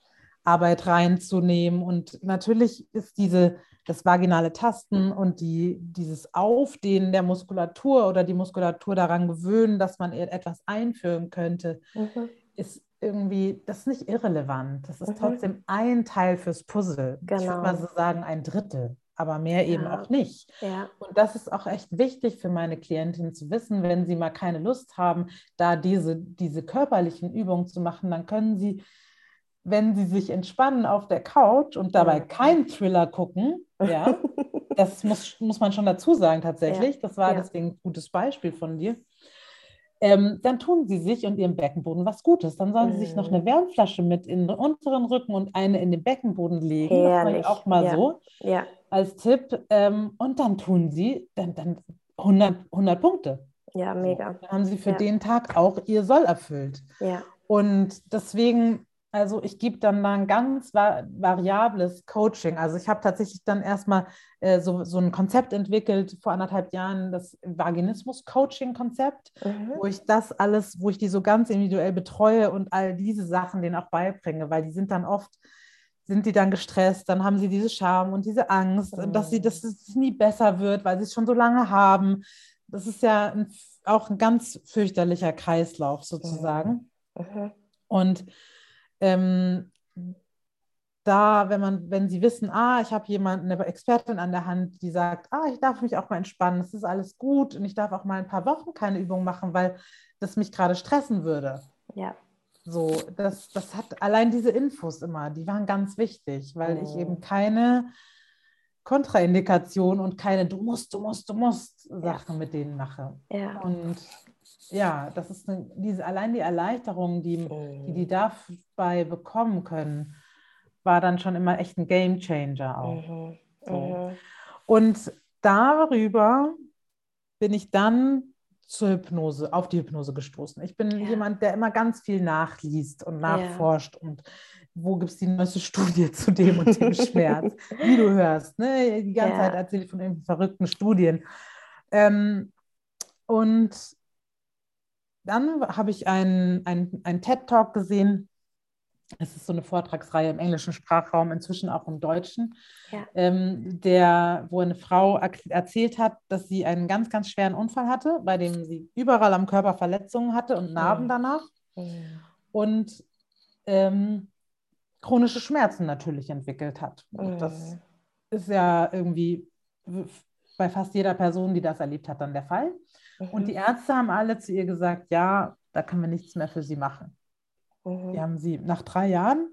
Arbeit reinzunehmen. Und natürlich ist diese, das vaginale Tasten und die, dieses Aufdehnen der Muskulatur oder die Muskulatur daran gewöhnen, dass man ihr etwas einführen könnte, Mhm. ist irgendwie, das ist nicht irrelevant. Das ist Mhm. trotzdem ein Teil fürs Puzzle. Ich würde Genau. mal so sagen, ein Drittel, aber mehr eben Ja. auch nicht. Ja. Und das ist auch echt wichtig für meine Klientinnen zu wissen, wenn sie mal keine Lust haben, da diese, diese körperlichen Übungen zu machen, dann können sie, wenn sie sich entspannen auf der Couch und dabei Mhm. keinen Thriller gucken, ja, das muss, muss man schon dazu sagen tatsächlich, das war Ja. deswegen ein gutes Beispiel von dir, ähm, dann tun sie sich und ihrem Beckenboden was Gutes. Dann sollen sie sich noch Mhm. eine Wärmflasche mit in den unteren Rücken und eine in den Beckenboden legen. Herrlich, ich auch mal ja. so Ja. als Tipp. Ähm, und dann tun sie dann, dann 100, 100 Punkte. Ja, mega. Dann haben sie für Ja. den Tag auch ihr Soll erfüllt. Ja. Und deswegen, also ich gebe dann mal ein ganz va variables Coaching. Also ich habe tatsächlich dann erstmal äh, so, so ein Konzept entwickelt vor anderthalb Jahren, das Vaginismus-Coaching-Konzept, Mhm. wo ich das alles, wo ich die so ganz individuell betreue und all diese Sachen denen auch beibringe, weil die sind dann oft, sind die dann gestresst, dann haben sie diese Scham und diese Angst, Mhm. dass sie, dass es nie besser wird, weil sie es schon so lange haben. Das ist ja ein, auch ein ganz fürchterlicher Kreislauf sozusagen. Mhm. Und ähm, da, wenn man, wenn sie wissen, ah, ich habe jemanden, eine Expertin an der Hand, die sagt, ah, ich darf mich auch mal entspannen, es ist alles gut und ich darf auch mal ein paar Wochen keine Übung machen, weil das mich gerade stressen würde. Ja. So, das, das hat allein diese Infos immer, die waren ganz wichtig, weil ich Mhm. eben keine Kontraindikation und keine du musst, du musst, du musst Sachen mit denen mache. Ja. Und ja, das ist eine, diese, allein die Erleichterung, die, die die Mhm. dabei bekommen können, war dann schon immer echt ein Game Changer auch. Mhm. So. Mhm. Und darüber bin ich dann zur Hypnose, auf die Hypnose gestoßen? Ich bin Ja. jemand, der immer ganz viel nachliest und nachforscht und wo gibt es die neueste Studie zu dem und dem Schmerz? Wie du hörst, ne? die ganze Ja. Zeit erzähle ich von irgendwelchen verrückten Studien. Ähm, und dann habe ich einen, einen, einen TED-Talk gesehen. Es ist so eine Vortragsreihe im englischen Sprachraum, inzwischen auch im Deutschen, Ja. ähm, der, wo eine Frau erzählt hat, dass sie einen ganz, ganz schweren Unfall hatte, bei dem sie überall am Körper Verletzungen hatte und Narben Mhm. danach Mhm. und ähm, chronische Schmerzen natürlich entwickelt hat. Und das ist ja irgendwie bei fast jeder Person, die das erlebt hat, dann der Fall. Und die Ärzte haben alle zu ihr gesagt, ja, da können wir nichts mehr für sie machen. Mhm. Die haben sie nach drei Jahren,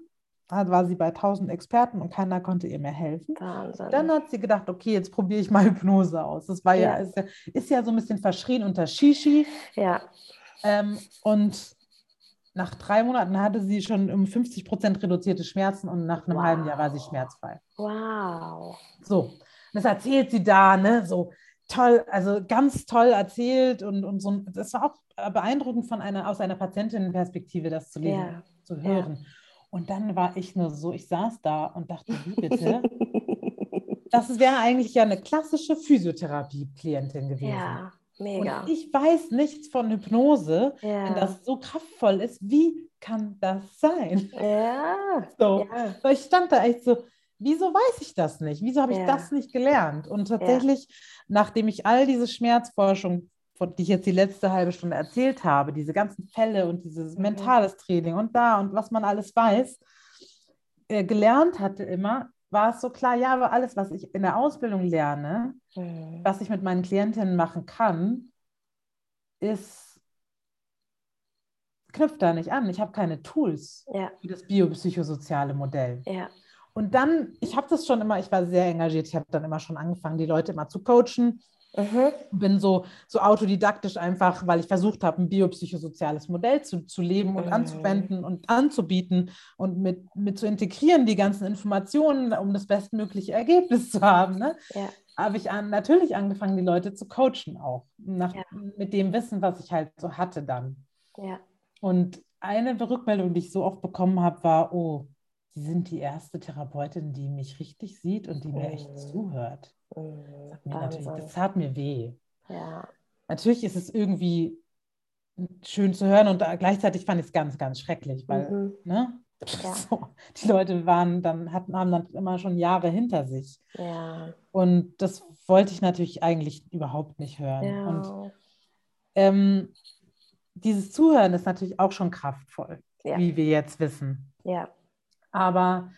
war sie bei 1000 Experten und keiner konnte ihr mehr helfen. Wahnsinn. Dann hat sie gedacht, okay, jetzt probiere ich mal Hypnose aus. Das war ja, Ja. ist ja, ist ja so ein bisschen verschrien unter Shishi. ja. Ähm, und nach drei Monaten hatte sie schon um 50 Prozent reduzierte Schmerzen und nach einem Wow. halben Jahr war sie schmerzfrei. Wow. So, und das erzählt sie da, ne, so toll, also ganz toll erzählt und, und so. Das war auch beeindruckend von einer, aus einer Patientinnenperspektive, das zu lesen, Ja. zu Ja. hören. Und dann war ich nur so, ich saß da und dachte, wie bitte? Das wäre eigentlich ja eine klassische Physiotherapie-Klientin gewesen. ja, mega. Und ich weiß nichts von Hypnose, wenn ja. das so kraftvoll ist. Wie kann das sein? ja. So, ja. ich stand da echt so, wieso weiß ich das nicht? Wieso habe ich Ja. das nicht gelernt? Und tatsächlich, nachdem ich all diese Schmerzforschung, von die ich jetzt die letzte halbe Stunde erzählt habe, diese ganzen Fälle und dieses Mhm. mentales Training und da und was man alles weiß, äh, gelernt hatte immer, war es so klar, ja, aber alles, was ich in der Ausbildung lerne, Mhm. was ich mit meinen Klientinnen machen kann, ist, knüpft da nicht an. Ich habe keine Tools Ja, für das biopsychosoziale Modell. ja. Und dann, ich habe das schon immer, ich war sehr engagiert, ich habe dann immer schon angefangen, die Leute immer zu coachen, Mhm. bin so, so autodidaktisch einfach, weil ich versucht habe, ein biopsychosoziales Modell zu, zu leben und Mhm. anzuwenden und anzubieten und mit, mit zu integrieren, die ganzen Informationen, um das bestmögliche Ergebnis zu haben. Ne? Ja. Habe ich an, natürlich angefangen, die Leute zu coachen auch, nach, Ja. mit dem Wissen, was ich halt so hatte dann. Ja. Und eine Rückmeldung, die ich so oft bekommen habe, war, oh, Sie sind die erste Therapeutin, die mich richtig sieht und die mir echt Mhm. zuhört. Mhm. Mir natürlich, Wahnsinn. das tat mir weh. Ja. Natürlich ist es irgendwie schön zu hören und gleichzeitig fand ich es ganz, ganz schrecklich, weil, Mhm. ne? Ja. So, die Leute waren dann, hatten, haben dann immer schon Jahre hinter sich. Ja. Und das wollte ich natürlich eigentlich überhaupt nicht hören. Und Ja. ähm, dieses Zuhören ist natürlich auch schon kraftvoll, wie wir jetzt wissen. Ja. Aber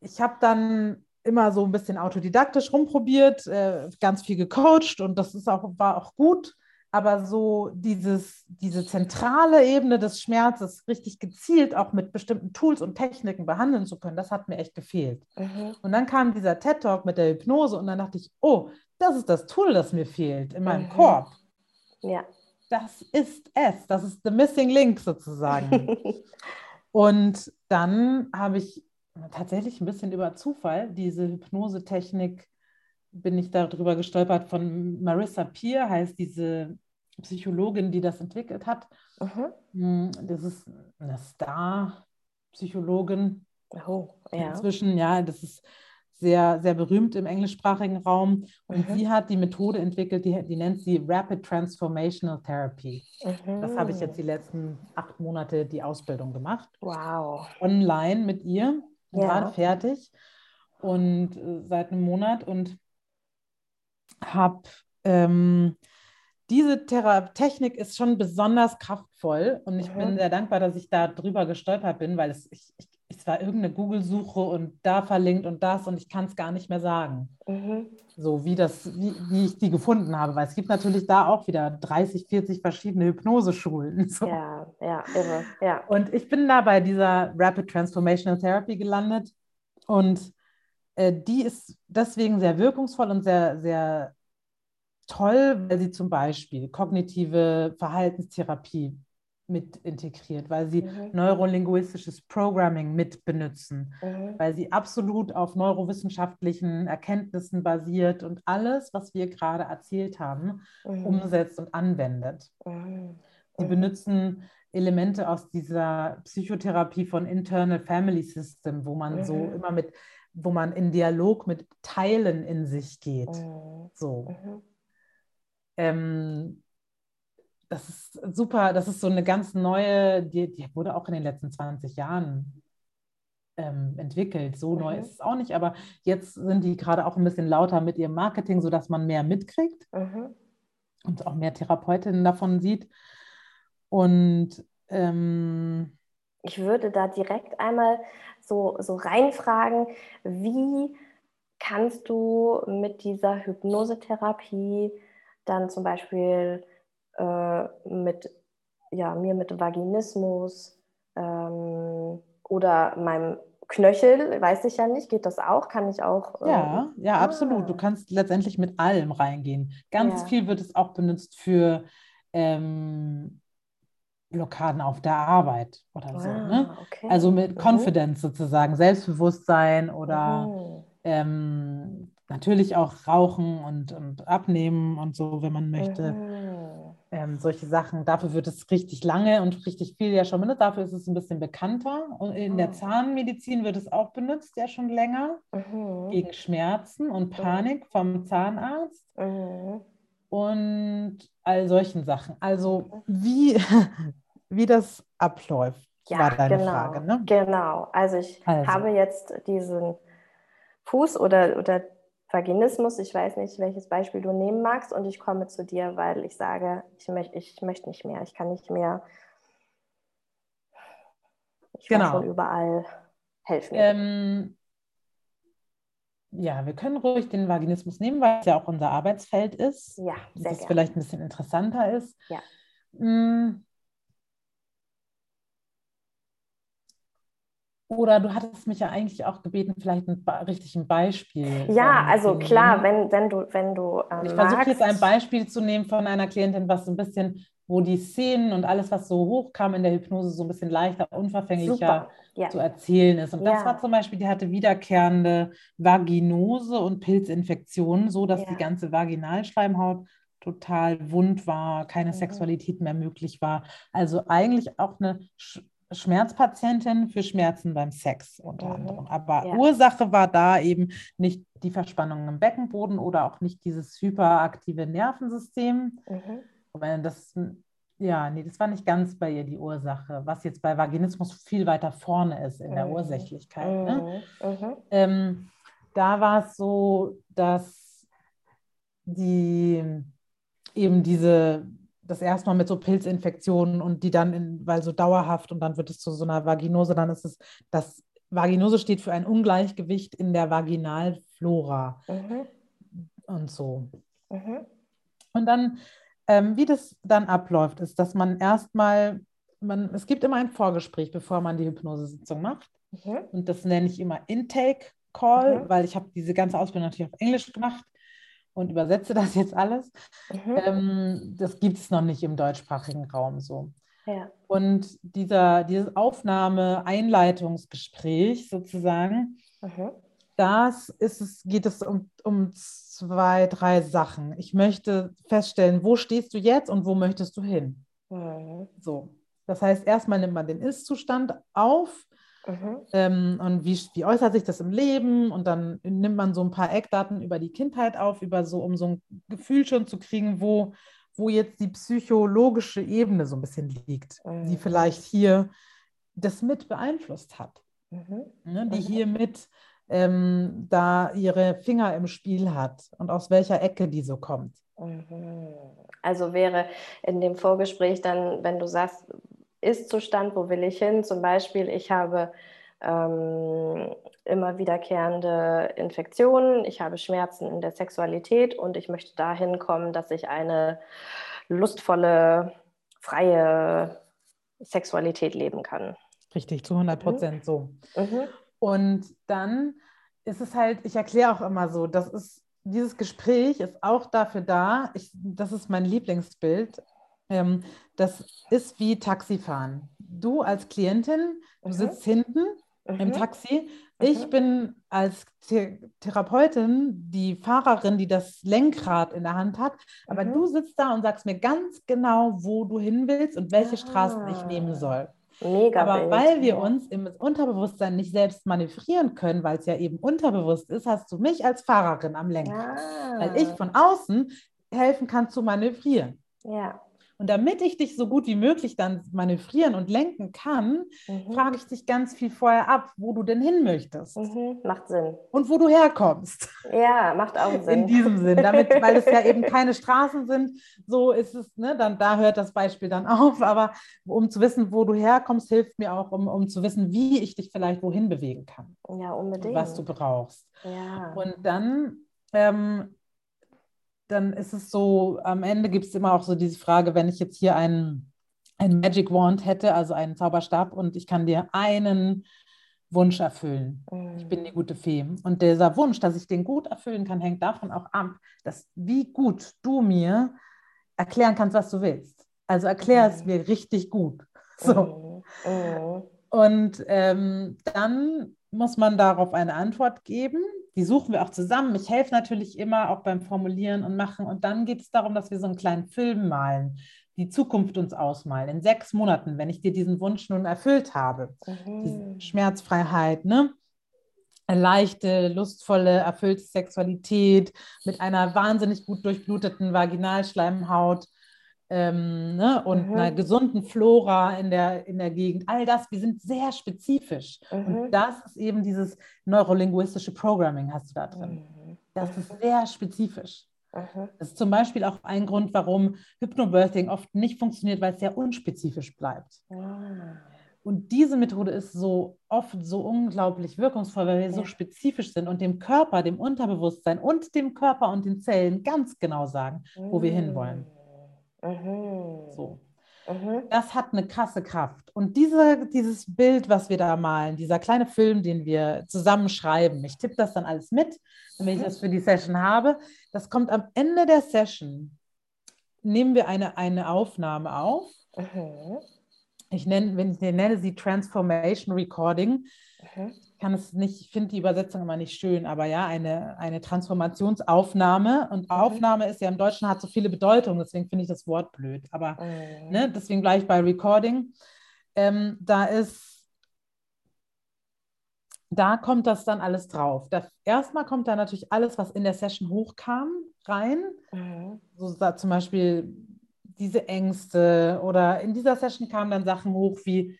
ich habe dann immer so ein bisschen autodidaktisch rumprobiert, äh, ganz viel gecoacht und das ist auch, war auch gut. Aber so dieses, diese zentrale Ebene des Schmerzes richtig gezielt auch mit bestimmten Tools und Techniken behandeln zu können, das hat mir echt gefehlt. Mhm. Und dann kam dieser TED-Talk mit der Hypnose und dann dachte ich, oh, das ist das Tool, das mir fehlt in meinem Mhm. Korb. Ja. Das ist es, das ist the missing link sozusagen. Und dann habe ich tatsächlich ein bisschen über Zufall diese Hypnosetechnik, bin ich darüber gestolpert von Marissa Peer, heißt diese Psychologin, die das entwickelt hat. Mhm. Hm, Das ist eine Star-Psychologin Oh, ja. inzwischen, ja, das ist sehr, sehr berühmt im englischsprachigen Raum. Und Mhm. sie hat die Methode entwickelt, die, die nennt sie Rapid Transformational Therapy. Das habe ich jetzt die letzten acht Monate die Ausbildung gemacht. Wow. Online mit ihr. Ja. Gerade fertig. Und äh, seit einem Monat und habe ähm, diese Thera Technik ist schon besonders kraftvoll und ich Mhm. bin sehr dankbar, dass ich da drüber gestolpert bin, weil es, ich, ich, es war irgendeine Google-Suche und da verlinkt und das und ich kann es gar nicht mehr sagen Mhm. so wie das, wie, wie ich die gefunden habe, weil es gibt natürlich da auch wieder 30, 40 verschiedene Hypnoseschulen. So. Ja, ja, irre. Ja. Und ich bin da bei dieser Rapid Transformational Therapy gelandet und äh, die ist deswegen sehr wirkungsvoll und sehr, sehr toll, weil sie zum Beispiel kognitive Verhaltenstherapie mit integriert, weil sie mhm. neurolinguistisches Programming mit benutzen, mhm. weil sie absolut auf neurowissenschaftlichen Erkenntnissen basiert und alles, was wir gerade erzählt haben, mhm. umsetzt und anwendet. Mhm. Sie mhm. benutzen Elemente aus dieser Psychotherapie von Internal Family System, wo man so mhm. immer mit, wo man in Dialog mit Teilen in sich geht. So. Ähm, das ist super, das ist so eine ganz neue, die, die wurde auch in den letzten 20 Jahren ähm, entwickelt. So mhm. neu ist es auch nicht, aber jetzt sind die gerade auch ein bisschen lauter mit ihrem Marketing, sodass man mehr mitkriegt mhm. und auch mehr Therapeutinnen davon sieht. Und ähm, ich würde da direkt einmal so, so reinfragen, wie kannst du mit dieser Hypnosetherapie dann zum Beispiel äh, mit ja, mir mit Vaginismus ähm, oder meinem Knöchel, weiß ich ja nicht, geht das auch? Kann ich auch? Ähm, ja, ja, ah. absolut. Du kannst letztendlich mit allem reingehen. Ganz ja. viel wird es auch benutzt für ähm, Blockaden auf der Arbeit oder ah, so. Ne? Okay. Also mit mhm. Confidence sozusagen, Selbstbewusstsein oder mhm. ähm, natürlich auch Rauchen und, und Abnehmen und so, wenn man möchte. Mhm ähm, solche Sachen. Dafür wird es richtig lange und richtig viel ja schon benutzt. Dafür ist es ein bisschen bekannter. Und in der ah. Zahnmedizin wird es auch benutzt, ja schon länger, mhm. gegen Schmerzen und Panik vom Zahnarzt. Mhm. Und all solchen Sachen. Also wie, wie das abläuft, ja, war deine genau, Frage. Ne? Genau. Also ich also. habe jetzt diesen Fuß oder, oder Vaginismus, ich weiß nicht, welches Beispiel du nehmen magst, und ich komme zu dir, weil ich sage, ich, möcht, ich möchte nicht mehr, ich kann nicht mehr. Ich genau. schon überall. helfen. Ähm, ja, wir können ruhig den Vaginismus nehmen, weil es ja auch unser Arbeitsfeld ist. Ja, sehr das vielleicht ein bisschen interessanter ist. Ja. Hm, Oder du hattest mich ja eigentlich auch gebeten, vielleicht ein richtiges Beispiel. Ja, ähm, also klar, wenn, wenn du, wenn du. Ähm, ich versuche jetzt ein Beispiel zu nehmen von einer Klientin, was so ein bisschen, wo die Szenen und alles, was so hochkam in der Hypnose, so ein bisschen leichter, unverfänglicher ja. zu erzählen ist. Und ja. das war zum Beispiel, die hatte wiederkehrende Vaginose und Pilzinfektionen, so dass ja. die ganze Vaginalschleimhaut total wund war, keine mhm. Sexualität mehr möglich war. Also eigentlich auch eine Schmerzpatientin für Schmerzen beim Sex unter mhm. anderem. Aber ja. Ursache war da eben nicht die Verspannung im Beckenboden oder auch nicht dieses hyperaktive Nervensystem. Mhm. Das, ja, nee, das war nicht ganz bei ihr die Ursache, was jetzt bei Vaginismus viel weiter vorne ist in mhm. der Ursächlichkeit. Ne? Mhm. Mhm. Ähm, da war es so, dass die eben diese das erstmal mit so Pilzinfektionen und die dann, in, weil so dauerhaft und dann wird es zu so einer Vaginose, dann ist es, das Vaginose steht für ein Ungleichgewicht in der Vaginalflora mhm. und so. Mhm. Und dann, ähm, wie das dann abläuft, ist, dass man erstmal, man, es gibt immer ein Vorgespräch, bevor man die Hypnosesitzung macht. Mhm. Und das nenne ich immer Intake Call, mhm. weil ich habe diese ganze Ausbildung natürlich auf Englisch gemacht und übersetze das jetzt alles. Mhm. Ähm, das gibt es noch nicht im deutschsprachigen Raum so. Ja. Und dieser, dieses Aufnahme-Einleitungsgespräch sozusagen, mhm. das ist es, geht es um, um zwei, drei Sachen. Ich möchte feststellen, wo stehst du jetzt und wo möchtest du hin? Mhm. So. Das heißt, erstmal nimmt man den Ist-Zustand auf Mhm. Ähm, und wie, wie äußert sich das im Leben? Und dann nimmt man so ein paar Eckdaten über die Kindheit auf, über so, um so ein Gefühl schon zu kriegen, wo, wo jetzt die psychologische Ebene so ein bisschen liegt, mhm. die vielleicht hier das mit beeinflusst hat. Mhm. Ne, die mhm. hier mit ähm, da ihre Finger im Spiel hat und aus welcher Ecke die so kommt. Mhm. Also wäre in dem Vorgespräch dann, wenn du sagst, ist-Zustand, wo will ich hin? Zum Beispiel, ich habe ähm, immer wiederkehrende Infektionen, ich habe Schmerzen in der Sexualität und ich möchte dahin kommen, dass ich eine lustvolle, freie Sexualität leben kann. Richtig, zu 100 Prozent mhm. so. Mhm. Und dann ist es halt, ich erkläre auch immer so, das ist, dieses Gespräch ist auch dafür da, ich, das ist mein Lieblingsbild, Ähm, das ist wie Taxifahren. Du als Klientin, du mhm. sitzt hinten mhm. im Taxi. Ich mhm. bin als The Therapeutin die Fahrerin, die das Lenkrad in der Hand hat. Aber mhm. du sitzt da und sagst mir ganz genau, wo du hin willst und welche ah. Straßen ich nehmen soll. Mega Aber weil wir uns im Unterbewusstsein nicht selbst manövrieren können, weil es ja eben unterbewusst ist, hast du mich als Fahrerin am Lenkrad. Ah. Weil ich von außen helfen kann zu manövrieren. Ja. Und damit ich dich so gut wie möglich dann manövrieren und lenken kann, mhm. frage ich dich ganz viel vorher ab, wo du denn hin möchtest. Mhm. Macht Sinn. Und wo du herkommst. Ja, macht auch Sinn. In diesem Sinn, damit, weil es ja eben keine Straßen sind, so ist es, ne, dann da hört das Beispiel dann auf. Aber um zu wissen, wo du herkommst, hilft mir auch, um, um zu wissen, wie ich dich vielleicht wohin bewegen kann. Ja, unbedingt. Was du brauchst. Ja. Und dann ähm, dann ist es so, am Ende gibt es immer auch so diese Frage, wenn ich jetzt hier einen, einen Magic Wand hätte, also einen Zauberstab, und ich kann dir einen Wunsch erfüllen. Mhm. Ich bin die gute Fee. Und dieser Wunsch, dass ich den gut erfüllen kann, hängt davon auch ab, dass wie gut du mir erklären kannst, was du willst. Also erklär mhm. es mir richtig gut. So. Mhm. mhm. Und ähm, dann muss man darauf eine Antwort geben die suchen wir auch zusammen. Ich helfe natürlich immer auch beim Formulieren und Machen. Und dann geht es darum, dass wir so einen kleinen Film malen, die Zukunft uns ausmalen. In sechs Monaten, wenn ich dir diesen Wunsch nun erfüllt habe. Mhm. Diese Schmerzfreiheit, ne? leichte, lustvolle, erfüllte Sexualität mit einer wahnsinnig gut durchbluteten Vaginalschleimhaut ähm, ne, und mhm. einer gesunden Flora in der, in der Gegend. All das, wir sind sehr spezifisch. Mhm. Und das ist eben dieses neurolinguistische Programming, hast du da drin. Mhm. Das ist sehr spezifisch. Mhm. Das ist zum Beispiel auch ein Grund, warum Hypnobirthing oft nicht funktioniert, weil es sehr unspezifisch bleibt. Ah. Und diese Methode ist so oft so unglaublich wirkungsvoll, weil wir ja. so spezifisch sind und dem Körper, dem Unterbewusstsein und dem Körper und den Zellen ganz genau sagen, wo wir hinwollen. Mhm. So. Mhm. Das hat eine krasse Kraft. Und diese, dieses Bild, was wir da malen, dieser kleine Film, den wir zusammenschreiben, ich tippe das dann alles mit, wenn ich mhm. das für die Session habe, das kommt am Ende der Session, nehmen wir eine, eine Aufnahme auf. Mhm. Ich nenne, wenn ich nenne sie Transformation Recording. Mhm kann es nicht, ich finde die Übersetzung immer nicht schön, aber ja, eine, eine Transformationsaufnahme. Und mhm. Aufnahme ist ja im Deutschen hat so viele Bedeutungen, deswegen finde ich das Wort blöd. Aber mhm. ne, deswegen gleich bei Recording. Ähm, da ist, da kommt das dann alles drauf. Da, erstmal kommt da natürlich alles, was in der Session hochkam, rein. Mhm. So da zum Beispiel diese Ängste oder in dieser Session kamen dann Sachen hoch wie,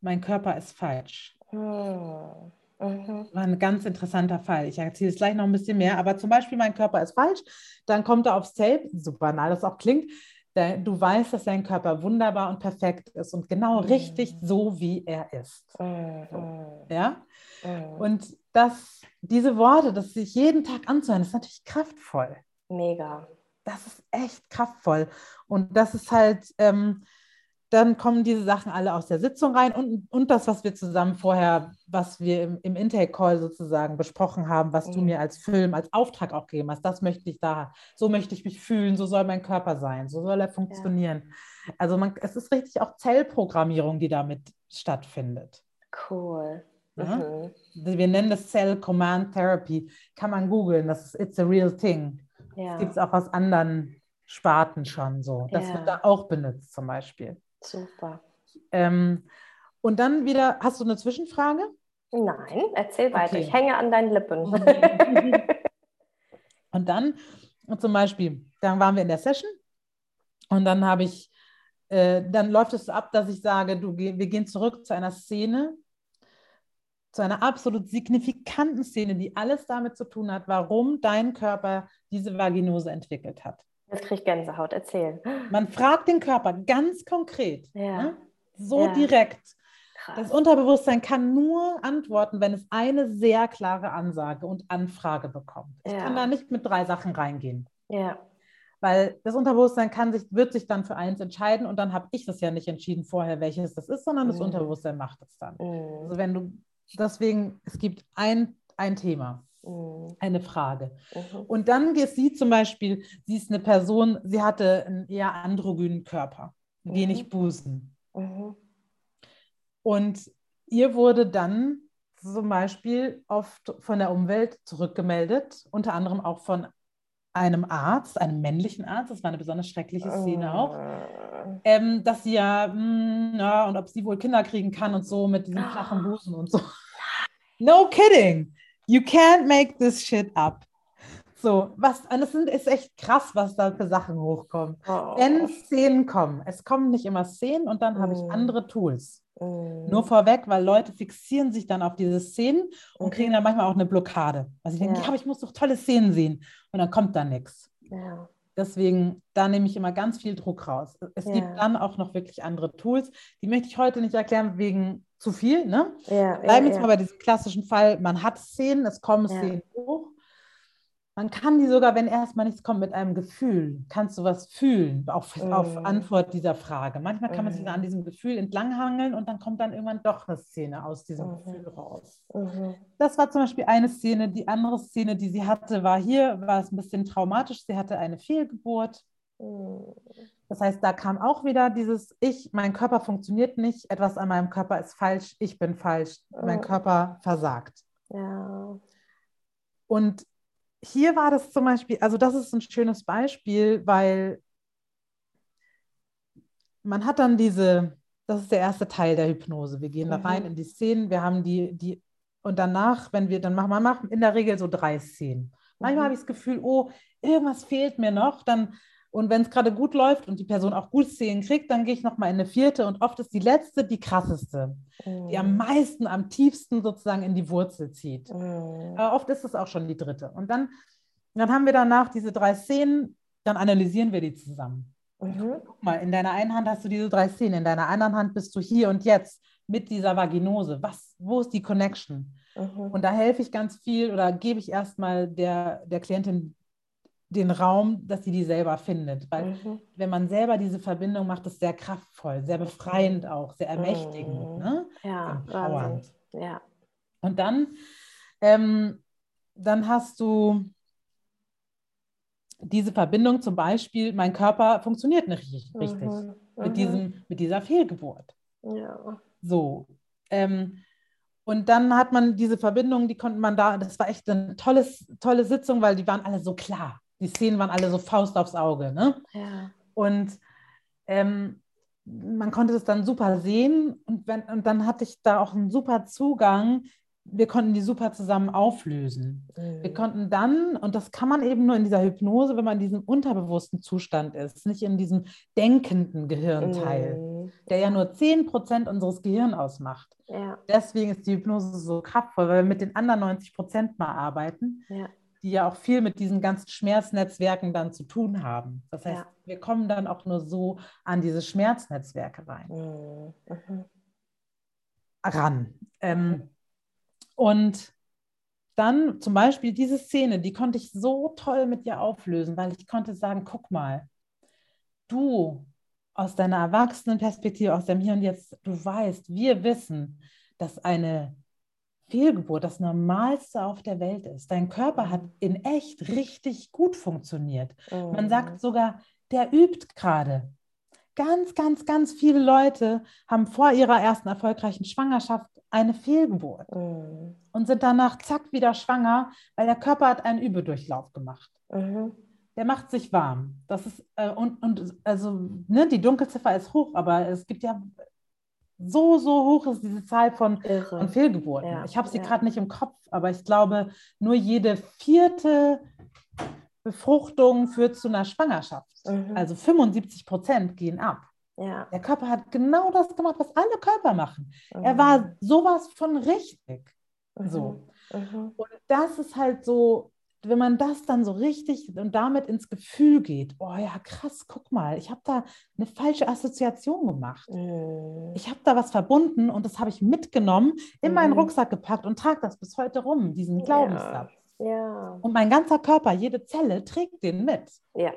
mein Körper ist falsch. Mhm. War ein ganz interessanter Fall. Ich erzähle es gleich noch ein bisschen mehr, aber zum Beispiel, mein Körper ist falsch, dann kommt er aufs Tape, so banal das auch klingt, du weißt, dass dein Körper wunderbar und perfekt ist und genau mhm. richtig so, wie er ist. Mhm. So, ja? Mhm. Und das, diese Worte, das sich jeden Tag anzuhören, ist natürlich kraftvoll. Mega. Das ist echt kraftvoll. Und das ist halt, ähm, dann kommen diese Sachen alle aus der Sitzung rein und, und das, was wir zusammen vorher, was wir im, im Intake-Call sozusagen besprochen haben, was mhm. du mir als Film, als Auftrag auch gegeben hast, das möchte ich da, so möchte ich mich fühlen, so soll mein Körper sein, so soll er funktionieren. Ja. Also man, es ist richtig auch Zellprogrammierung, die damit stattfindet. Cool. Ja? Mhm. Wir nennen das Cell Command Therapy. Kann man googeln, das ist It's a Real Thing. Ja. Das gibt es auch aus anderen Sparten schon so. Das wird da auch benutzt zum Beispiel. Super. Ähm, und dann wieder, hast du eine Zwischenfrage? Nein, erzähl weiter. Okay. Ich hänge an deinen Lippen. und dann zum Beispiel, dann waren wir in der Session und dann habe ich, äh, dann läuft es so ab, dass ich sage, du, wir gehen zurück zu einer Szene, zu einer absolut signifikanten Szene, die alles damit zu tun hat, warum dein Körper diese Vaginose entwickelt hat. Jetzt kriege ich Gänsehaut, erzähl. Man fragt den Körper ganz konkret, ja. ne? so ja. direkt. Krass. Das Unterbewusstsein kann nur antworten, wenn es eine sehr klare Ansage und Anfrage bekommt. Ich ja. kann da nicht mit drei Sachen reingehen. Ja. Weil das Unterbewusstsein kann sich, wird sich dann für eins entscheiden und dann habe ich das ja nicht entschieden vorher, welches das ist, sondern das mhm. Unterbewusstsein macht es dann. Mhm. Also wenn du, deswegen, es gibt ein, ein Thema. Mhm. Eine Frage. Mhm. Und dann ist sie zum Beispiel, sie ist eine Person, sie hatte einen eher androgynen Körper, wenig mhm. Busen. Mhm. Und ihr wurde dann zum Beispiel oft von der Umwelt zurückgemeldet, unter anderem auch von einem Arzt, einem männlichen Arzt, das war eine besonders schreckliche Szene auch, ah. ähm, dass sie ja, mh, hm, ja, und ob sie wohl Kinder kriegen kann und so mit diesen flachen Busen und so. No kidding. You can't make this shit up. So, was, und es ist echt krass, was da für Sachen hochkommen. Oh. Wenn Szenen kommen, es kommen nicht immer Szenen und dann mm. habe ich mm. andere Tools. Mm. Nur vorweg, weil Leute fixieren sich dann auf diese Szenen und kriegen dann manchmal auch eine Blockade. Also ich denke, ja. ja, aber ich muss doch tolle Szenen sehen und dann kommt da nichts. Ja. Deswegen, da nehme ich immer ganz viel Druck raus. Es ja. gibt dann auch noch wirklich andere Tools. Die möchte ich heute nicht erklären wegen zu viel. Ne? Ja, Bleiben ja, jetzt mal bei diesem klassischen Fall, man hat Szenen, es kommen Szenen hoch man kann die sogar, wenn erstmal nichts kommt, mit einem Gefühl, kannst du was fühlen auf, mm. auf Antwort dieser Frage. Manchmal kann man sich mm. an diesem Gefühl entlanghangeln und dann kommt dann irgendwann doch eine Szene aus diesem mm. Gefühl raus. -hmm. Das war zum Beispiel eine Szene. Die andere Szene, die sie hatte, war hier, war es ein bisschen traumatisch. Sie hatte eine Fehlgeburt. Mm. Das heißt, da kam auch wieder dieses Ich, mein Körper funktioniert nicht, etwas an meinem Körper ist falsch, ich bin falsch, mein mm. Körper versagt. Ja. Und hier war das zum Beispiel, also das ist ein schönes Beispiel, weil man hat dann diese, das ist der erste Teil der Hypnose. Wir gehen mhm. da rein in die Szenen, wir haben die, die, und danach, wenn wir, dann machen wir machen in der Regel so drei Szenen. Manchmal mhm. habe ich das Gefühl, oh, irgendwas fehlt mir noch, dann und wenn es gerade gut läuft und die Person auch gut Szenen kriegt, dann gehe ich nochmal in eine vierte und oft ist die letzte die krasseste, mm. die am mm. meisten, am tiefsten sozusagen in die Wurzel zieht. Mm. Aber oft ist es auch schon die dritte. Und dann, dann haben wir danach diese drei Szenen, dann analysieren wir die zusammen. Mhm. Guck mal, in deiner einen Hand hast du diese drei Szenen, in deiner anderen Hand bist du hier und jetzt mit dieser Vaginose. Was, wo ist die Connection? Mhm. Und da helfe ich ganz viel oder gebe ich erstmal der, der Klientin den Raum, dass sie die selber findet. Weil mhm. wenn man selber diese Verbindung macht, ist sehr kraftvoll, sehr befreiend auch, sehr ermächtigend, mhm. ne? Ja, empowernd. Ja. Und dann, ähm, dann hast du diese Verbindung zum Beispiel, mein Körper funktioniert nicht richtig mhm. mit, mhm. diesem, mit dieser Fehlgeburt. Ja. So. Ähm, und dann hat man diese Verbindung, die konnte man da, das war echt eine tolles, tolle Sitzung, weil die waren alle so klar die Szenen waren alle so Faust aufs Auge. Ne? Ja. Und ähm, man konnte das dann super sehen und, wenn, und dann hatte ich da auch einen super Zugang. Wir konnten die super zusammen auflösen. Mhm. Wir konnten dann, und das kann man eben nur in dieser Hypnose, wenn man in diesem unterbewussten Zustand ist, nicht in diesem denkenden Gehirnteil, mhm. der ja nur 10% unseres Gehirns ausmacht. Ja. Deswegen ist die Hypnose so kraftvoll, weil wir mit den anderen 90% mal arbeiten. Ja die ja auch viel mit diesen ganzen Schmerznetzwerken dann zu tun haben. Das heißt, ja. wir kommen dann auch nur so an diese Schmerznetzwerke rein. Mhm. mhm. Ran. Ähm, und dann zum Beispiel diese Szene, die konnte ich so toll mit dir auflösen, weil ich konnte sagen, guck mal, du aus deiner Erwachsenenperspektive, aus dem Hier und Jetzt, du weißt, wir wissen, dass eine Fehlgeburt das Normalste auf der Welt ist. Dein Körper hat in echt richtig gut funktioniert. Mhm. Man sagt sogar, der übt gerade. Ganz, ganz, ganz viele Leute haben vor ihrer ersten erfolgreichen Schwangerschaft eine Fehlgeburt mhm. und sind danach zack wieder schwanger, weil der Körper hat einen Übedurchlauf gemacht. Mhm. Der macht sich warm. Das ist, äh, und, und also, ne, die Dunkelziffer ist hoch, aber es gibt ja so, so hoch ist diese Zahl von, von Fehlgeburten. Ja, ich habe sie ja. gerade nicht im Kopf, aber ich glaube, nur jede vierte Befruchtung führt zu einer Schwangerschaft. Mhm. Also 75 Prozent gehen ab. Ja. Der Körper hat genau das gemacht, was alle Körper machen. Mhm. Er war sowas von richtig. Mhm. So. Mhm. Und das ist halt so, wenn man das dann so richtig und damit ins Gefühl geht, oh ja, krass, guck mal, ich habe da eine falsche Assoziation gemacht. Mm. Ich habe da was verbunden und das habe ich mitgenommen, in mm. meinen mhm. Rucksack gepackt und trage das bis heute rum, diesen Glaubenssatz. Ja. ja. Und mein ganzer Körper, jede Zelle trägt den mit. Ja.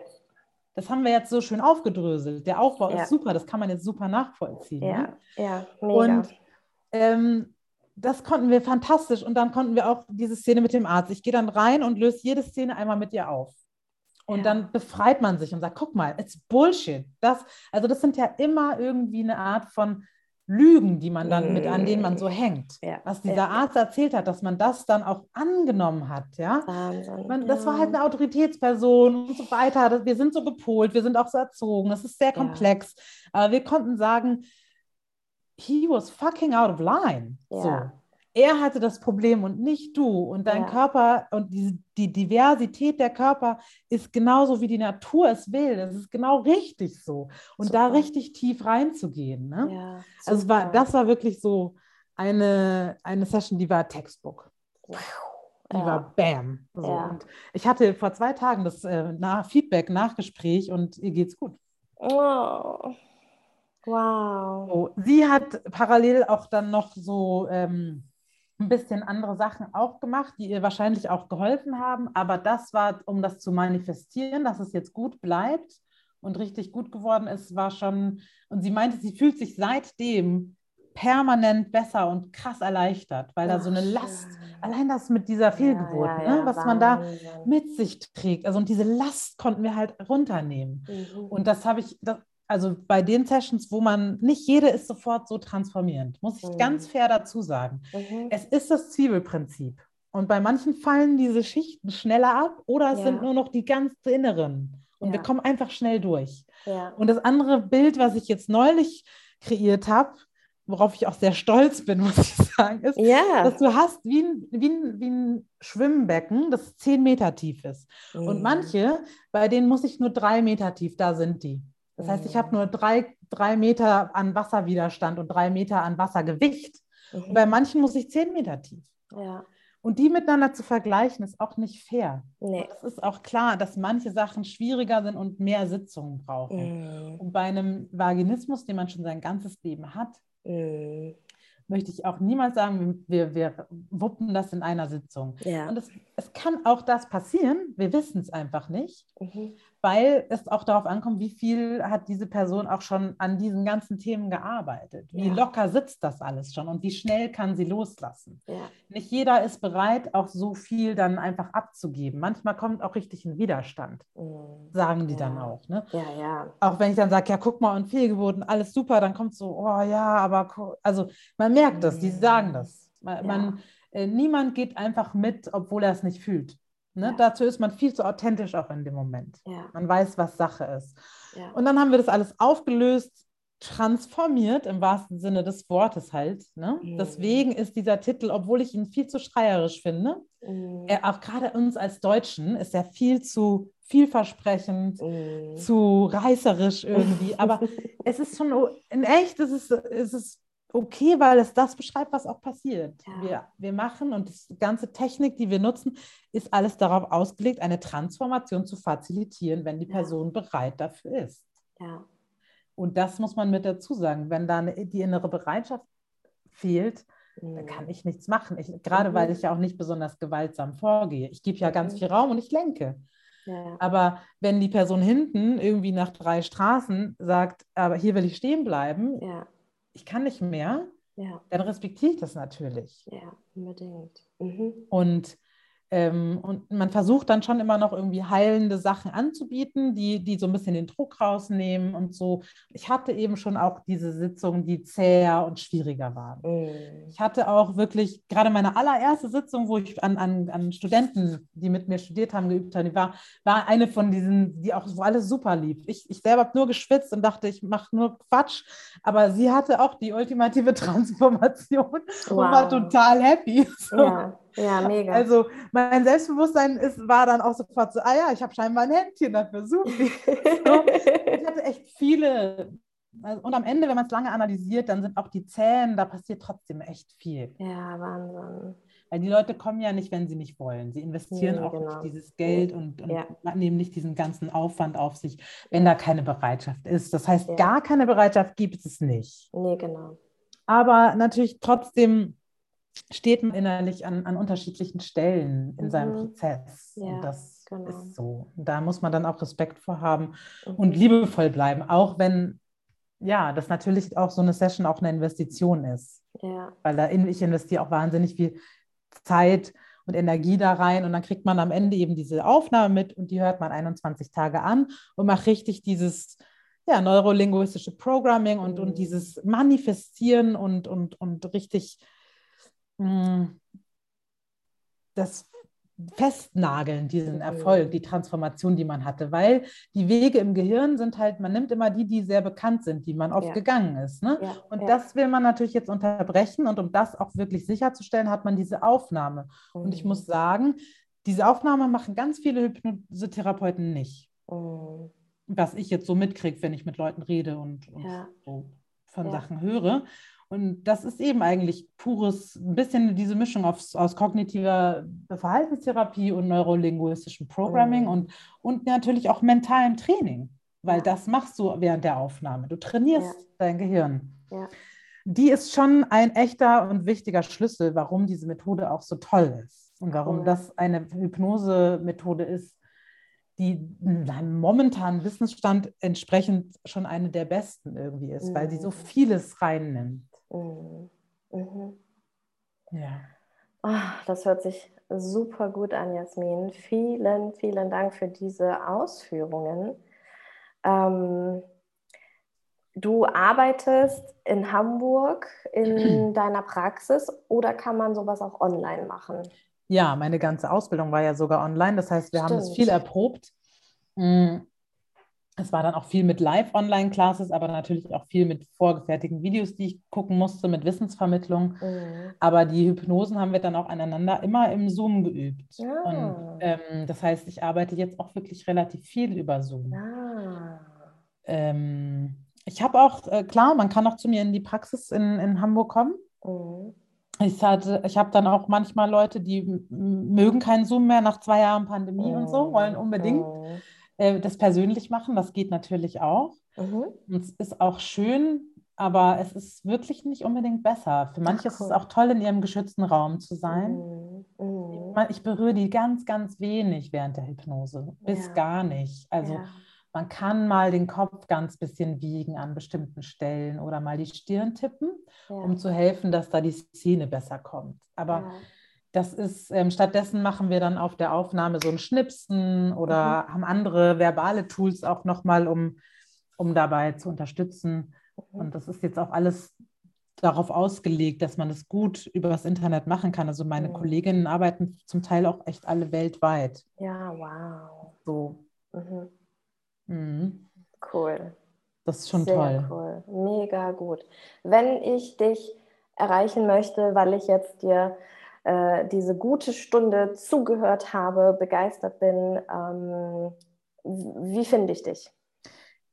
Das haben wir jetzt so schön aufgedröselt. Der Aufbau ja. ist super, das kann man jetzt super nachvollziehen. Ja, ne? ja, mega. Und ähm, das konnten wir fantastisch. Und dann konnten wir auch diese Szene mit dem Arzt. Ich gehe dann rein und löse jede Szene einmal mit ihr auf. Und ja. dann befreit man sich und sagt, guck mal, it's Bullshit. Das, also das sind ja immer irgendwie eine Art von Lügen, die man dann mit, an denen man so mm. hängt. Ja. Was dieser ja. Arzt erzählt hat, dass man das dann auch angenommen hat. Ja? Wahnsinn, man, das war halt eine Autoritätsperson und so weiter. Wir sind so gepolt, wir sind auch so erzogen. Das ist sehr komplex. Aber wir konnten sagen, he was fucking out of line. So er hatte das Problem und nicht du. Und dein ja. Körper und die, die Diversität der Körper ist genauso, wie die Natur es will. Das ist genau richtig so. Und super. da richtig tief reinzugehen. Ne? Ja, also war, das war wirklich so eine, eine Session, die war Textbook. Die ja. war Bam. So. Ja. Und ich hatte vor zwei Tagen das äh, nach Feedback, Nachgespräch und ihr geht's gut. Oh. Wow. So, sie hat parallel auch dann noch so ähm, ein bisschen andere Sachen auch gemacht, die ihr wahrscheinlich auch geholfen haben. Aber das war, um das zu manifestieren, dass es jetzt gut bleibt und richtig gut geworden ist, war schon, und sie meinte, sie fühlt sich seitdem permanent besser und krass erleichtert, weil Ach, da so eine Last, allein das mit dieser Fehlgeburt, ja, ja, ne, was Wahnsinn. man da mit sich trägt, also und diese Last konnten wir halt runternehmen. Mhm. Und das habe ich, das, also bei den Sessions, wo man, nicht jede ist sofort so transformierend, muss ich mhm. ganz fair dazu sagen. Mhm. Es ist das Zwiebelprinzip. Und bei manchen fallen diese Schichten schneller ab oder es ja. sind nur noch die ganz inneren. Und ja. wir kommen einfach schnell durch. Ja. Und das andere Bild, was ich jetzt neulich kreiert habe, worauf ich auch sehr stolz bin, muss ich sagen, ist, dass du hast wie ein, wie, ein, wie ein Schwimmbecken, das zehn Meter tief ist. Mhm. Und manche, bei denen muss ich nur drei Meter tief, da sind die. Das heißt, ich habe nur drei, drei Meter an Wasserwiderstand und drei Meter an Wassergewicht. Mhm. Und bei manchen muss ich zehn Meter tief. Ja. Und die miteinander zu vergleichen, ist auch nicht fair. Nee. Es ist auch klar, dass manche Sachen schwieriger sind und mehr Sitzungen brauchen. Mhm. Und bei einem Vaginismus, den man schon sein ganzes Leben hat, mhm. möchte ich auch niemals sagen, wir, wir wuppen das in einer Sitzung. Ja. Und es, es kann auch das passieren, wir wissen es einfach nicht. Mhm weil es auch darauf ankommt, wie viel hat diese Person auch schon an diesen ganzen Themen gearbeitet. Wie ja. locker sitzt das alles schon und wie schnell kann sie loslassen. Ja. Nicht jeder ist bereit, auch so viel dann einfach abzugeben. Manchmal kommt auch richtig ein Widerstand, mhm. sagen die ja. dann auch. Ne? Ja, ja. Auch wenn ich dann sage, ja, guck mal, und Fehlgeburten, alles super, dann kommt so, oh ja, aber also man merkt das, die sagen das. Man, man äh, niemand geht einfach mit, obwohl er es nicht fühlt. Ne? Ja. Dazu ist man viel zu authentisch auch in dem Moment. Ja. Man weiß, was Sache ist. Ja. Und dann haben wir das alles aufgelöst, transformiert im wahrsten Sinne des Wortes halt. Ne? Mhm. Deswegen ist dieser Titel, obwohl ich ihn viel zu schreierisch finde, mhm. er, auch gerade uns als Deutschen ist er viel zu vielversprechend, mhm. zu reißerisch irgendwie. Aber es ist schon in echt, es ist, es ist okay, weil es das beschreibt, was auch passiert. Ja. Wir, wir machen und die ganze Technik, die wir nutzen, ist alles darauf ausgelegt, eine Transformation zu facilitieren, wenn die ja. Person bereit dafür ist. Ja. Und das muss man mit dazu sagen. Wenn da eine, die innere Bereitschaft fehlt, mhm. dann kann ich nichts machen. Ich, gerade mhm. weil ich ja auch nicht besonders gewaltsam vorgehe. Ich gebe ja ganz mhm. viel Raum und ich lenke. Ja. Aber wenn die Person hinten irgendwie nach drei Straßen sagt, aber hier will ich stehen bleiben, ja ich kann nicht mehr, ja. dann respektiere ich das natürlich. Ja, unbedingt. Mhm. Und ähm, und man versucht dann schon immer noch irgendwie heilende Sachen anzubieten, die, die so ein bisschen den Druck rausnehmen und so. Ich hatte eben schon auch diese Sitzungen, die zäher und schwieriger waren. Mm. Ich hatte auch wirklich, gerade meine allererste Sitzung, wo ich an, an, an Studenten, die mit mir studiert haben, geübt habe, die war, war eine von diesen, die auch so alles super lief. Ich, ich selber habe nur geschwitzt und dachte, ich mache nur Quatsch, aber sie hatte auch die ultimative Transformation wow. und war total happy. So. Ja. Ja, mega. Also mein Selbstbewusstsein ist, war dann auch sofort so, ah ja, ich habe scheinbar ein Händchen dafür. So. ich hatte echt viele. Also, und am Ende, wenn man es lange analysiert, dann sind auch die Zähne, da passiert trotzdem echt viel. Ja, Wahnsinn. Weil die Leute kommen ja nicht, wenn sie nicht wollen. Sie investieren nee, auch genau. nicht dieses Geld und, und ja. nehmen nicht diesen ganzen Aufwand auf sich, wenn da keine Bereitschaft ist. Das heißt, ja. gar keine Bereitschaft gibt es nicht. Nee, genau. Aber natürlich trotzdem steht man innerlich an, an unterschiedlichen Stellen in mhm. seinem Prozess. Ja, und das genau. ist so. Da muss man dann auch Respekt vor haben mhm. und liebevoll bleiben, auch wenn ja, dass natürlich auch so eine Session auch eine Investition ist. Ja. Weil da in, ich investiere auch wahnsinnig viel Zeit und Energie da rein und dann kriegt man am Ende eben diese Aufnahme mit und die hört man 21 Tage an und macht richtig dieses ja, neurolinguistische Programming und, mhm. und dieses Manifestieren und, und, und richtig das festnageln, diesen. Erfolg, die Transformation, die man hatte, weil die Wege im Gehirn sind halt, man nimmt immer die, die sehr bekannt sind, die man oft ja. gegangen ist. Ne? Ja, und ja. das will man natürlich jetzt unterbrechen und um das auch wirklich sicherzustellen, hat man diese Aufnahme. Mhm. Und ich muss mhm. sagen, diese Aufnahme machen ganz viele Hypnosetherapeuten nicht. Mhm. Was ich jetzt so mitkriege, wenn ich mit Leuten rede und, und so von Sachen höre. Und das ist eben eigentlich pures, ein bisschen diese Mischung aus, aus kognitiver Verhaltenstherapie und neurolinguistischem Programming mhm. und, und natürlich auch mentalem Training, weil das machst du während der Aufnahme. Du trainierst ja. dein Gehirn. Ja. Die ist schon ein echter und wichtiger Schlüssel, warum diese Methode auch so toll ist und warum cool. das eine Hypnose-Methode ist, die einem momentanen Wissensstand entsprechend schon eine der besten irgendwie ist, mhm. weil sie so mhm. vieles reinnimmt. Mhm. Mhm. Ja. Oh, das hört sich super gut an, Jasmin. Vielen, vielen Dank für diese Ausführungen. Ähm, du arbeitest in Hamburg in deiner Praxis oder kann man sowas auch online machen? Ja, meine ganze Ausbildung war ja sogar online. Das heißt, wir Stimmt. haben es viel erprobt. Es war dann auch viel mit Live-Online-Classes, aber natürlich auch viel mit vorgefertigten Videos, die ich gucken musste, mit Wissensvermittlung. Mhm. Aber die Hypnosen haben wir dann auch aneinander immer im Zoom geübt. Ja. Und ähm, das heißt, ich arbeite jetzt auch wirklich relativ viel über Zoom. Ja. Ähm, ich habe auch, äh, klar, man kann auch zu mir in die Praxis in, in Hamburg kommen. Mhm. Ich, ich habe dann auch manchmal Leute, die mögen keinen Zoom mehr nach zwei Jahren Pandemie mhm. und so, wollen unbedingt. Äh, das persönlich machen. Das geht natürlich auch. Mhm. Und es ist auch schön, aber es ist wirklich nicht unbedingt besser. Für manche Ach, cool. ist es auch toll, in ihrem geschützten Raum zu sein. Mhm. Mhm. Ich berühre die ganz, ganz wenig während der Hypnose, bis ja. gar nicht. Also ja. man kann mal den Kopf ganz bisschen wiegen an bestimmten Stellen oder mal die Stirn tippen, ja. um zu helfen, dass da die Szene besser kommt. Aber das ist, ähm, stattdessen machen wir dann auf der Aufnahme so ein Schnipsen oder mhm. haben andere verbale Tools auch nochmal, um, um dabei zu unterstützen. Mhm. Und das ist jetzt auch alles darauf ausgelegt, dass man es gut über das Internet machen kann. Also meine mhm. Kolleginnen arbeiten zum Teil auch echt alle weltweit. Ja, wow. So. Mhm. Mhm. Cool. Das ist schon Sehr toll. Cool. Mega gut. Wenn ich dich erreichen möchte, weil ich jetzt dir äh, diese gute Stunde zugehört habe, begeistert bin. Ähm, wie finde ich dich?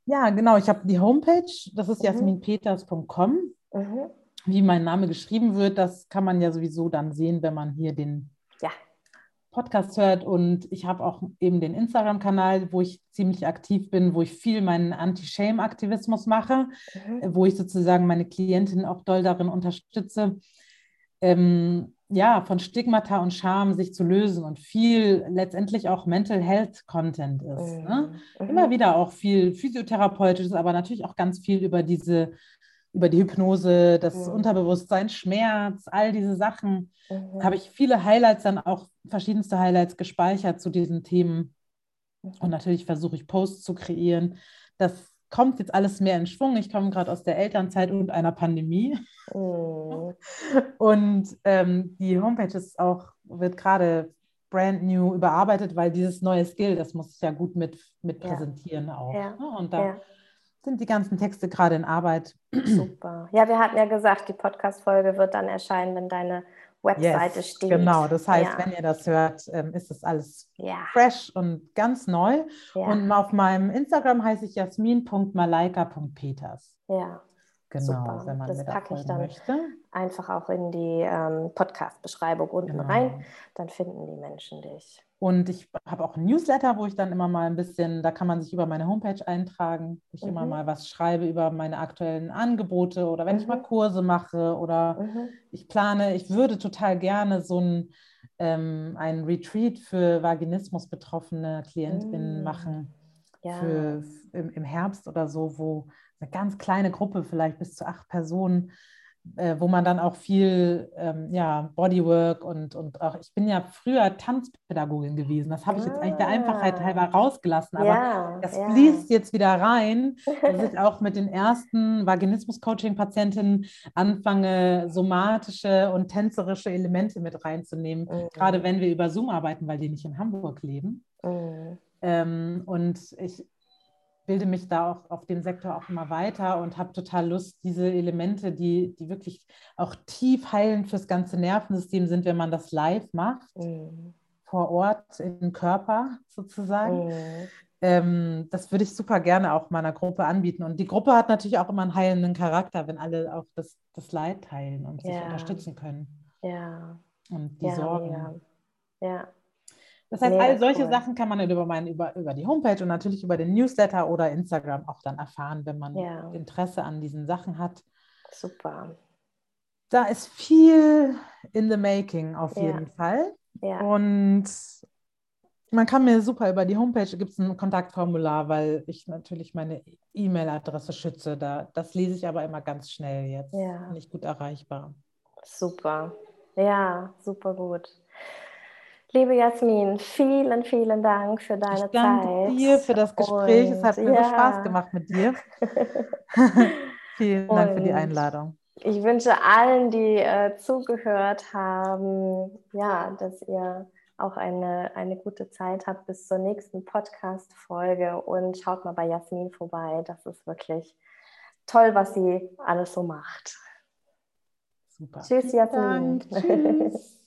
Ja, genau. Ich habe die Homepage, das ist mhm. jasminpeters.com. Mhm. Wie mein Name geschrieben wird, das kann man ja sowieso dann sehen, wenn man hier den ja. Podcast hört. Und ich habe auch eben den Instagram-Kanal, wo ich ziemlich aktiv bin, wo ich viel meinen Anti-Shame-Aktivismus mache, mhm. wo ich sozusagen meine Klientin auch doll darin unterstütze. Ähm, ja, von Stigmata und Scham sich zu lösen und viel letztendlich auch Mental Health Content ist. Mhm. Ne? Mhm. Immer wieder auch viel physiotherapeutisches, aber natürlich auch ganz viel über diese, über die Hypnose, das mhm. Unterbewusstsein, Schmerz, all diese Sachen. Mhm. Habe ich viele Highlights dann auch, verschiedenste Highlights gespeichert zu diesen Themen. Mhm. Und natürlich versuche ich Posts zu kreieren. Das kommt jetzt alles mehr in Schwung. Ich komme gerade aus der Elternzeit und einer Pandemie. Oh. Und ähm, die Homepage ist auch, wird gerade brand new überarbeitet, weil dieses neue Skill, das muss ich ja gut mit, mit präsentieren ja. auch. Ja. Ne? Und da ja. sind die ganzen Texte gerade in Arbeit. Super. Ja, wir hatten ja gesagt, die Podcast-Folge wird dann erscheinen, wenn deine Webseite yes, steht. Genau, das heißt, ja. wenn ihr das hört, ähm, ist das alles ja. fresh und ganz neu. Ja. Und auf meinem Instagram heiße ich jasmin.malaika.peters. Ja. Genau, Super. wenn man das packe ich dann möchte. einfach auch in die ähm, Podcast-Beschreibung unten genau. rein. Dann finden die Menschen dich. Und ich habe auch ein Newsletter, wo ich dann immer mal ein bisschen, da kann man sich über meine Homepage eintragen, wo ich mhm. immer mal was schreibe über meine aktuellen Angebote oder wenn mhm. ich mal mhm. Kurse mache oder mhm. ich plane, ich würde total gerne so ein, ähm, ein Retreat für Vaginismus betroffene Klientinnen mm. machen ja. für im, im Herbst oder so, wo eine ganz kleine Gruppe, vielleicht bis zu acht Personen, äh, wo man dann auch viel ähm, ja, Bodywork und, und auch, ich bin ja früher Tanzpädagogin gewesen, das habe ich jetzt eigentlich der Einfachheit halber ah. rausgelassen, aber ja, das ja. fließt jetzt wieder rein, dass ich auch mit den ersten Vaginismus-Coaching-Patientinnen anfange, somatische und tänzerische Elemente mit reinzunehmen, mhm. gerade wenn wir über Zoom arbeiten, weil die nicht in Hamburg leben. Mhm. Ähm, und ich bilde mich da auch auf dem Sektor auch immer weiter und habe total Lust, diese Elemente, die, die wirklich auch tief heilend fürs ganze Nervensystem sind, wenn man das live macht, mhm. vor Ort im Körper sozusagen. Mhm. Ähm, das würde ich super gerne auch meiner Gruppe anbieten. Und die Gruppe hat natürlich auch immer einen heilenden Charakter, wenn alle auch das, das Leid teilen und sich ja. unterstützen können. Ja. Und die ja, Sorgen. Ja. ja. Das heißt, all solche cool. Sachen kann man über, mein, über, über die Homepage und natürlich über den Newsletter oder Instagram auch dann erfahren, wenn man ja. Interesse an diesen Sachen hat. Super. Da ist viel in the making auf ja. jeden Fall. Ja. Und man kann mir super über die Homepage gibt es ein Kontaktformular, weil ich natürlich meine E-Mail-Adresse schütze. Da, das lese ich aber immer ganz schnell jetzt. Ja. Nicht gut erreichbar. Super. Ja, super gut. Liebe Jasmin, vielen, vielen Dank für deine ich danke Zeit. dir für das Gespräch. Und, es hat mir ja. so Spaß gemacht mit dir. vielen Dank für die Einladung. Ich wünsche allen, die äh, zugehört haben, ja, dass ihr auch eine, eine gute Zeit habt bis zur nächsten Podcast-Folge und schaut mal bei Jasmin vorbei. Das ist wirklich toll, was sie alles so macht. Super. Tschüss, Jasmin. Tschüss.